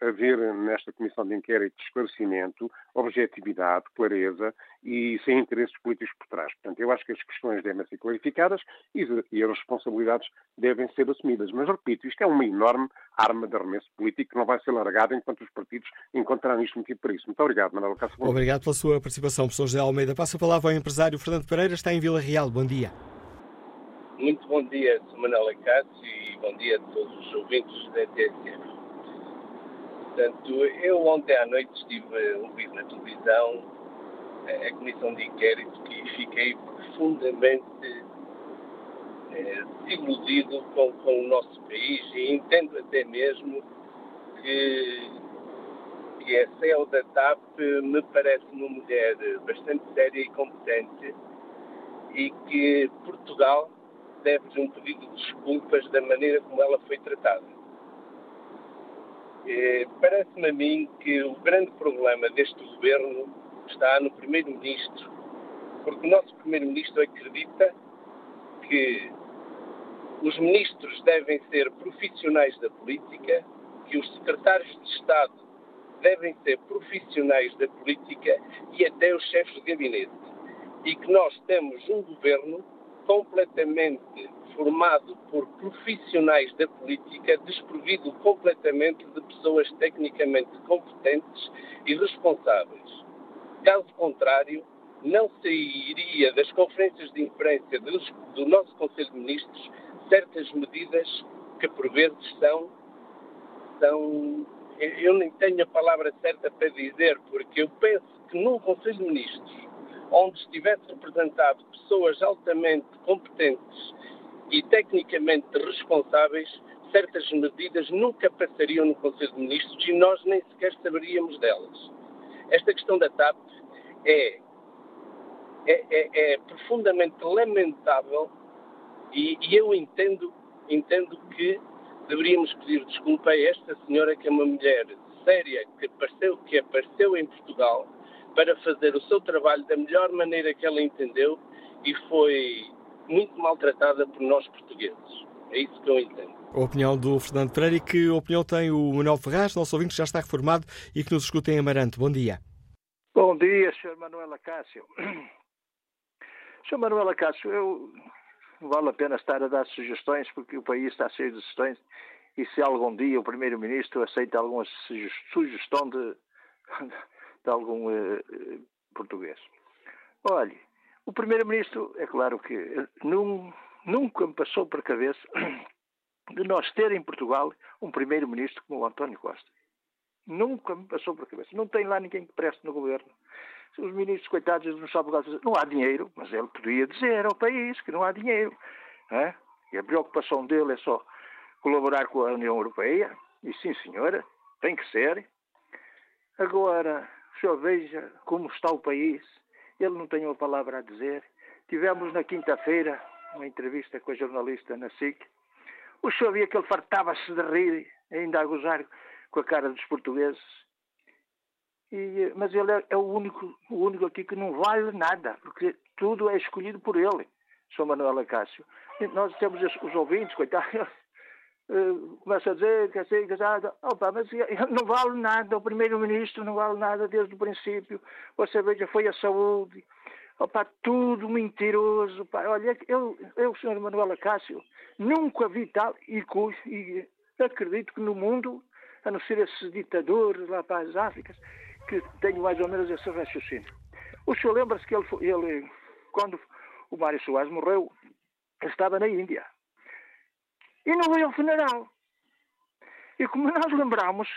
haver nesta comissão de inquérito esclarecimento, objetividade, clareza e sem interesses políticos por trás. Portanto, eu acho que as questões devem ser clarificadas e, e as responsabilidades devem ser assumidas. Mas, repito, isto é uma enorme arma de arremesso político que não vai ser largada enquanto os partidos encontrarem isto motivo para isso. Muito obrigado, Manuel Cássio. Obrigado pela sua participação, professor José Almeida. Passa a palavra ao empresário Fernando Pereira, está em Vila Real. Bom dia. Muito bom dia, Sr. Manuel Cássio, e bom dia a todos os ouvintes da TSF. Portanto, eu ontem à noite estive a ouvir na televisão a comissão de inquérito e fiquei profundamente é, desiludido com, com o nosso país e entendo até mesmo que, que a CEO da TAP me parece uma mulher bastante séria e competente e que Portugal deve-lhe um pedido de desculpas da maneira como ela foi tratada. É, Parece-me a mim que o grande problema deste governo está no Primeiro-Ministro, porque o nosso Primeiro-Ministro acredita que os ministros devem ser profissionais da política, que os secretários de Estado devem ser profissionais da política e até os chefes de gabinete. E que nós temos um governo completamente formado por profissionais da política, desprovido completamente de pessoas tecnicamente competentes e responsáveis. Caso contrário, não sairia das conferências de imprensa do nosso Conselho de Ministros certas medidas que por vezes são, são eu nem tenho a palavra certa para dizer, porque eu penso que num Conselho de Ministros onde estivesse representado pessoas altamente competentes e tecnicamente responsáveis, certas medidas nunca passariam no Conselho de Ministros e nós nem sequer saberíamos delas. Esta questão da TAP é, é, é, é profundamente lamentável e, e, eu entendo, entendo que deveríamos pedir desculpa a esta senhora que é uma mulher séria que apareceu, que apareceu em Portugal para fazer o seu trabalho da melhor maneira que ela entendeu e foi muito maltratada por nós portugueses. É isso que eu entendo. A opinião do Fernando Pereira e que opinião tem o Manuel Ferraz, nosso ouvinte que já está reformado e que nos escuta em Amarante. Bom dia. Bom dia, Sr. Manuel Acácio. Sr. Manuel Acácio, eu vale a pena estar a dar sugestões porque o país está cheio de sugestões e se algum dia o Primeiro-Ministro aceita alguma sugestão de, de algum uh, português. Olhe, o Primeiro-Ministro, é claro que num, nunca me passou por cabeça de nós ter em Portugal um Primeiro-Ministro como o António Costa. Nunca me passou por cabeça. Não tem lá ninguém que preste no governo. Os ministros, coitados, não sabem o que Não há dinheiro, mas ele podia dizer ao país que não há dinheiro. É? E a preocupação dele é só colaborar com a União Europeia. E sim, senhora, tem que ser. Agora, senhor veja como está o país. Ele não tem uma palavra a dizer. Tivemos na quinta-feira uma entrevista com a jornalista na SIC. O senhor via que ele fartava-se de rir, ainda a gozar com a cara dos portugueses. E, mas ele é, é, o, único, o único aqui que não vale nada, porque tudo é escolhido por ele, Sr. Manuel Acácio. E nós temos os ouvintes, coitados, uh, começa a dizer que assim, que assim, opa, mas não vale nada, o primeiro-ministro não vale nada desde o princípio, você veja, foi a saúde, opa, tudo mentiroso, olha, eu, eu, Sr. Manuel Acácio, nunca vi tal, e, e acredito que no mundo, a não ser esses ditadores lá para as Áfricas, que tenho mais ou menos esse raciocínio. O senhor lembra-se que ele, ele, quando o Mário Soares morreu, ele estava na Índia. E não veio ao funeral. E como nós lembramos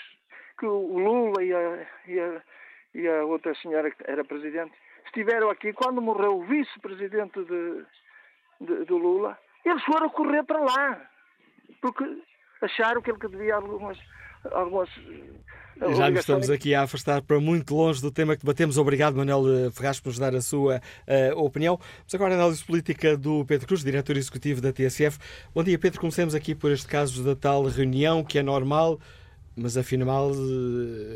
que o Lula e a, e a, e a outra senhora que era presidente estiveram aqui, quando morreu o vice-presidente de, de, do Lula, eles foram correr para lá. Porque acharam que ele devia algumas algumas. Eh, Já nos estamos aqui a afastar para muito longe do tema que debatemos. Obrigado, Manuel eh, Ferraz, por nos dar a sua uh, opinião. Mas agora a análise política do Pedro Cruz, diretor executivo da TSF. Bom dia, Pedro. Comecemos aqui por este caso da tal reunião que é normal mas afinal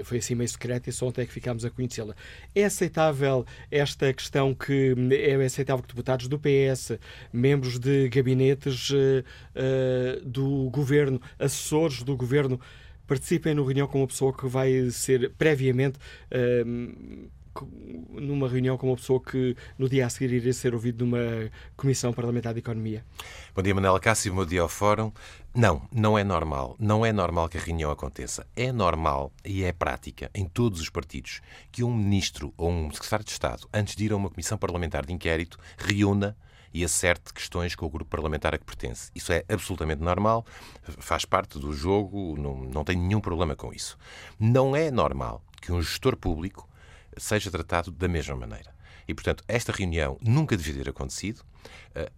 foi assim meio secreta e só ontem é que ficámos a conhecê-la. É aceitável esta questão que é aceitável que deputados do PS, membros de gabinetes uh, uh, do governo, assessores do governo, participem no reunião com uma pessoa que vai ser previamente uh, numa reunião com uma pessoa que no dia a seguir iria ser ouvido numa Comissão Parlamentar de Economia. Bom dia, Manela Cássio, bom dia ao Fórum. Não, não é normal. Não é normal que a reunião aconteça. É normal e é prática em todos os partidos que um ministro ou um secretário de Estado, antes de ir a uma Comissão Parlamentar de Inquérito, reúna e acerte questões com o grupo parlamentar a que pertence. Isso é absolutamente normal, faz parte do jogo, não, não tem nenhum problema com isso. Não é normal que um gestor público seja tratado da mesma maneira. E, portanto, esta reunião nunca devia ter acontecido. Eh,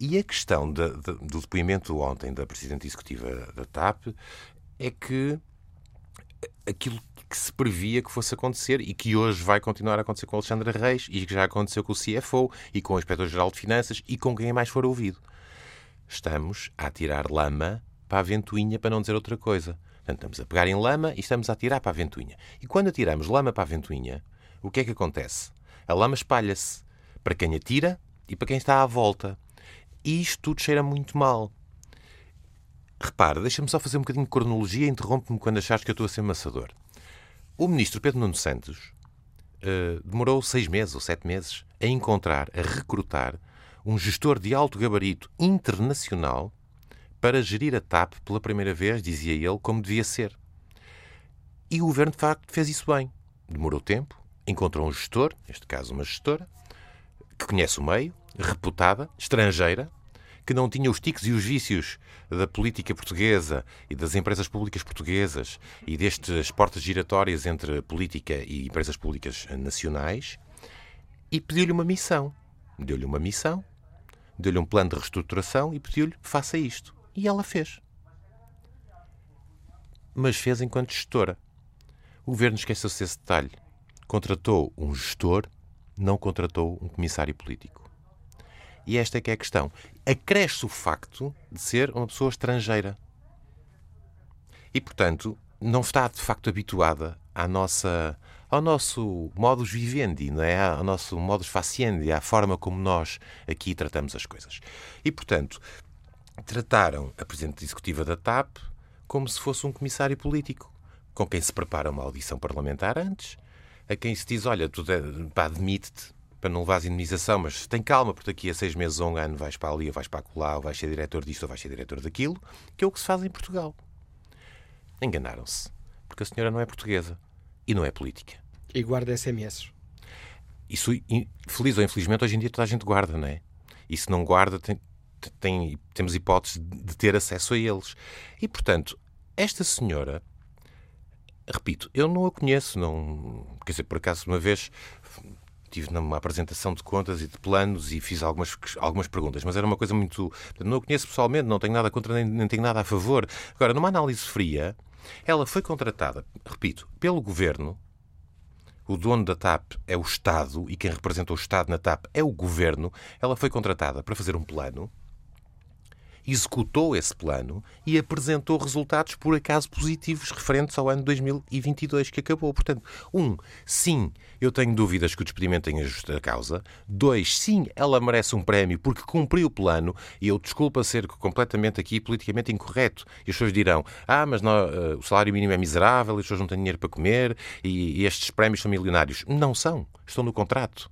e, a questão de, de, do depoimento ontem da Presidente Executiva da TAP é que aquilo que se previa que fosse acontecer e que hoje vai continuar a acontecer com Alexandra Reis e que já aconteceu com o CFO e com o Inspetor-Geral de Finanças e com quem mais for ouvido. Estamos a tirar lama para a ventoinha, para não dizer outra coisa. Portanto, estamos a pegar em lama e estamos a tirar para a ventoinha. E quando atiramos lama para a ventoinha, o que é que acontece? A lama espalha-se para quem atira e para quem está à volta. E isto tudo cheira muito mal. Repara, deixa-me só fazer um bocadinho de cronologia e interrompe-me quando achares que eu estou a ser maçador. O ministro Pedro Nuno Santos uh, demorou seis meses ou sete meses a encontrar, a recrutar um gestor de alto gabarito internacional para gerir a TAP pela primeira vez, dizia ele, como devia ser. E o governo, de facto, fez isso bem. Demorou tempo, encontrou um gestor, neste caso uma gestora, que conhece o meio, reputada, estrangeira, que não tinha os tiques e os vícios da política portuguesa e das empresas públicas portuguesas e destas portas giratórias entre política e empresas públicas nacionais e pediu-lhe uma missão. Deu-lhe uma missão, deu-lhe um plano de reestruturação e pediu-lhe faça isto. E ela fez. mas fez enquanto gestora. O governo esqueceu-se desse detalhe. Contratou um gestor, não contratou um comissário político. E esta é que é a questão. Acresce o facto de ser uma pessoa estrangeira. E, portanto, não está de facto habituada à nossa, ao nosso modus vivendi, não é? ao nosso modus faciendi, à forma como nós aqui tratamos as coisas. E, portanto, trataram a Presidente Executiva da TAP como se fosse um comissário político, com quem se prepara uma audição parlamentar antes, a quem se diz, olha, tu pá, demite-te para não levares indemnização, mas tem calma, porque daqui a seis meses ou um ano vais para ali, ou vais para lá, ou vais ser diretor disto, ou vais ser diretor daquilo, que é o que se faz em Portugal. Enganaram-se. Porque a senhora não é portuguesa e não é política. E guarda SMS. Isso, feliz ou infelizmente, hoje em dia toda a gente guarda, não é? E se não guarda, tem, tem, temos hipótese de ter acesso a eles. E, portanto, esta senhora, repito, eu não a conheço, não. Quer dizer, por acaso, uma vez estive numa apresentação de contas e de planos e fiz algumas, algumas perguntas, mas era uma coisa muito. Não a conheço pessoalmente, não tenho nada contra nem, nem tenho nada a favor. Agora, numa análise fria, ela foi contratada, repito, pelo governo. O dono da TAP é o Estado e quem representa o Estado na TAP é o governo. Ela foi contratada para fazer um plano executou esse plano e apresentou resultados por acaso positivos referentes ao ano 2022 que acabou. Portanto, um, sim, eu tenho dúvidas que o despedimento tenha justa causa. Dois, sim, ela merece um prémio porque cumpriu o plano e eu desculpa ser completamente aqui politicamente incorreto. E as pessoas dirão, ah, mas não, uh, o salário mínimo é miserável, as pessoas não têm dinheiro para comer e, e estes prémios são milionários. Não são, estão no contrato.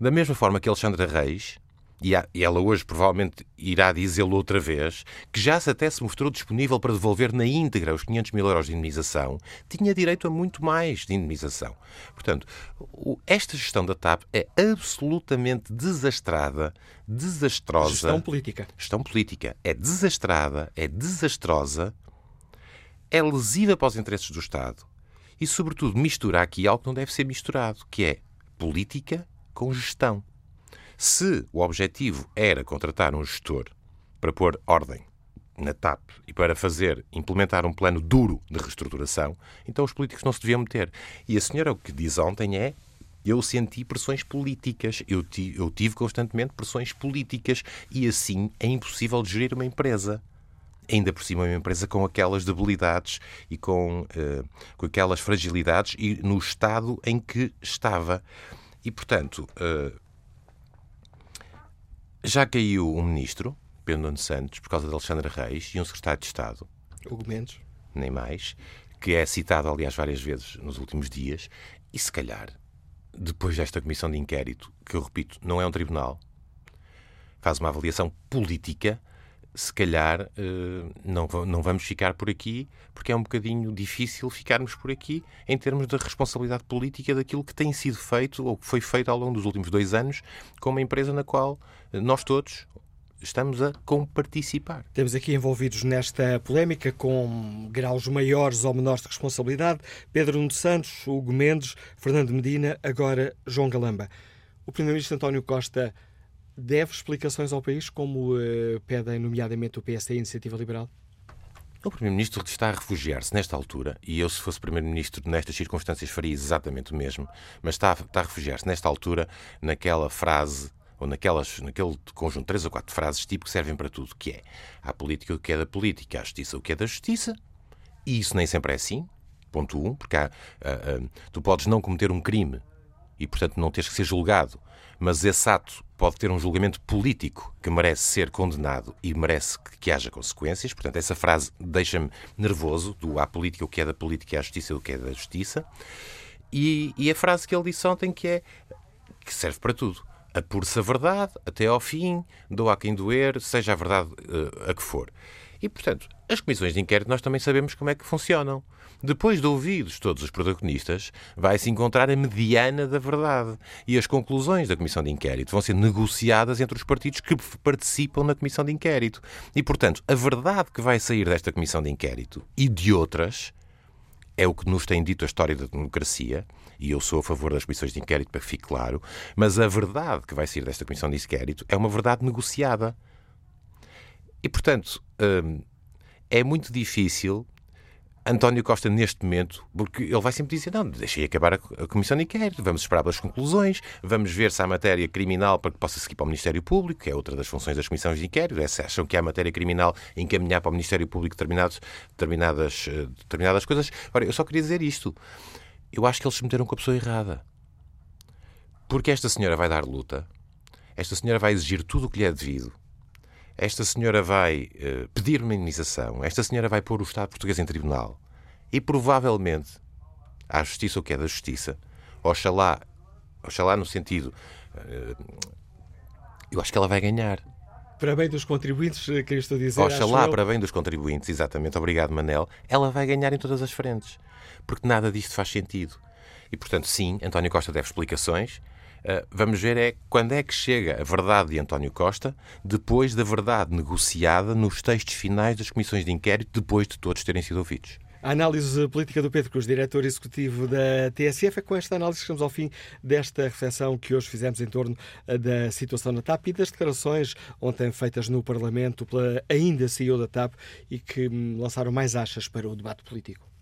Da mesma forma que Alexandra Reis e ela hoje provavelmente irá dizê-lo outra vez, que já se até se mostrou disponível para devolver na íntegra os 500 mil euros de indemnização, tinha direito a muito mais de indemnização. Portanto, esta gestão da TAP é absolutamente desastrada, desastrosa. Gestão política. Gestão política. É desastrada, é desastrosa, é lesiva para os interesses do Estado e, sobretudo, mistura aqui algo que não deve ser misturado, que é política com gestão. Se o objetivo era contratar um gestor para pôr ordem na TAP e para fazer, implementar um plano duro de reestruturação, então os políticos não se deviam meter. E a senhora o que diz ontem é eu senti pressões políticas, eu tive, eu tive constantemente pressões políticas e assim é impossível gerir uma empresa. Ainda por cima, uma empresa com aquelas debilidades e com, uh, com aquelas fragilidades e no estado em que estava. E, portanto, uh, já caiu um ministro, Pedro Nuno Santos, por causa de Alexandre Reis, e um secretário de Estado. Hugo Mendes. Nem mais. Que é citado, aliás, várias vezes nos últimos dias. E se calhar, depois desta comissão de inquérito, que eu repito, não é um tribunal, faz uma avaliação política se calhar eh, não, não vamos ficar por aqui, porque é um bocadinho difícil ficarmos por aqui em termos da responsabilidade política daquilo que tem sido feito ou que foi feito ao longo dos últimos dois anos com uma empresa na qual nós todos estamos a comparticipar. Temos aqui envolvidos nesta polémica com graus maiores ou menores de responsabilidade Pedro Nuno Santos, Hugo Mendes, Fernando Medina, agora João Galamba. O Primeiro-Ministro António Costa deve explicações ao país, como uh, pedem, nomeadamente, o PSD e a Iniciativa Liberal? O Primeiro-Ministro está a refugiar-se nesta altura, e eu, se fosse Primeiro-Ministro nestas circunstâncias, faria exatamente o mesmo, mas está, está a refugiar-se nesta altura naquela frase ou naquelas, naquele conjunto de três ou quatro frases tipo que servem para tudo, que é a política o que é da política, a justiça o que é da justiça, e isso nem sempre é assim, ponto um, porque há, uh, uh, tu podes não cometer um crime e, portanto, não tens que ser julgado, mas esse ato pode ter um julgamento político que merece ser condenado e merece que, haja consequências. Portanto, essa frase deixa-me nervoso do há política o que é da política e a justiça o que é da justiça. E, e a frase que ele disse ontem que é que serve para tudo. Apure-se a verdade até ao fim, doa a quem doer, seja a verdade uh, a que for. E, portanto, as comissões de inquérito nós também sabemos como é que funcionam. Depois de ouvidos todos os protagonistas, vai-se encontrar a mediana da verdade. E as conclusões da comissão de inquérito vão ser negociadas entre os partidos que participam na comissão de inquérito. E, portanto, a verdade que vai sair desta comissão de inquérito e de outras é o que nos tem dito a história da democracia, e eu sou a favor das comissões de inquérito para que fique claro, mas a verdade que vai sair desta comissão de inquérito é uma verdade negociada. E, portanto, hum, é muito difícil António Costa, neste momento, porque ele vai sempre dizer: não, deixei acabar a comissão de inquérito, vamos esperar pelas conclusões, vamos ver se há matéria criminal para que possa seguir para o Ministério Público, que é outra das funções das comissões de inquérito. É, se acham que há matéria criminal, encaminhar para o Ministério Público determinados, determinadas, eh, determinadas coisas. Ora, eu só queria dizer isto. Eu acho que eles se meteram com a pessoa errada. Porque esta senhora vai dar luta, esta senhora vai exigir tudo o que lhe é devido esta senhora vai uh, pedir uma indenização, esta senhora vai pôr o Estado português em tribunal e provavelmente à justiça o que é da justiça, oxalá, oxalá no sentido. Uh, eu acho que ela vai ganhar. Para bem dos contribuintes, eh, que estou a dizer. Oxalá, para bem dos contribuintes, exatamente. Obrigado, Manel. Ela vai ganhar em todas as frentes. Porque nada disto faz sentido. E, portanto, sim, António Costa deve explicações. Uh, vamos ver é quando é que chega a verdade de António Costa, depois da verdade negociada nos textos finais das comissões de inquérito, depois de todos terem sido ouvidos. A análise política do Pedro Cruz, diretor executivo da TSF. É com esta análise que chegamos ao fim desta reflexão que hoje fizemos em torno eh, da situação na TAP e das declarações ontem feitas no Parlamento pela ainda CEO da TAP e que hum, lançaram mais achas para o debate político.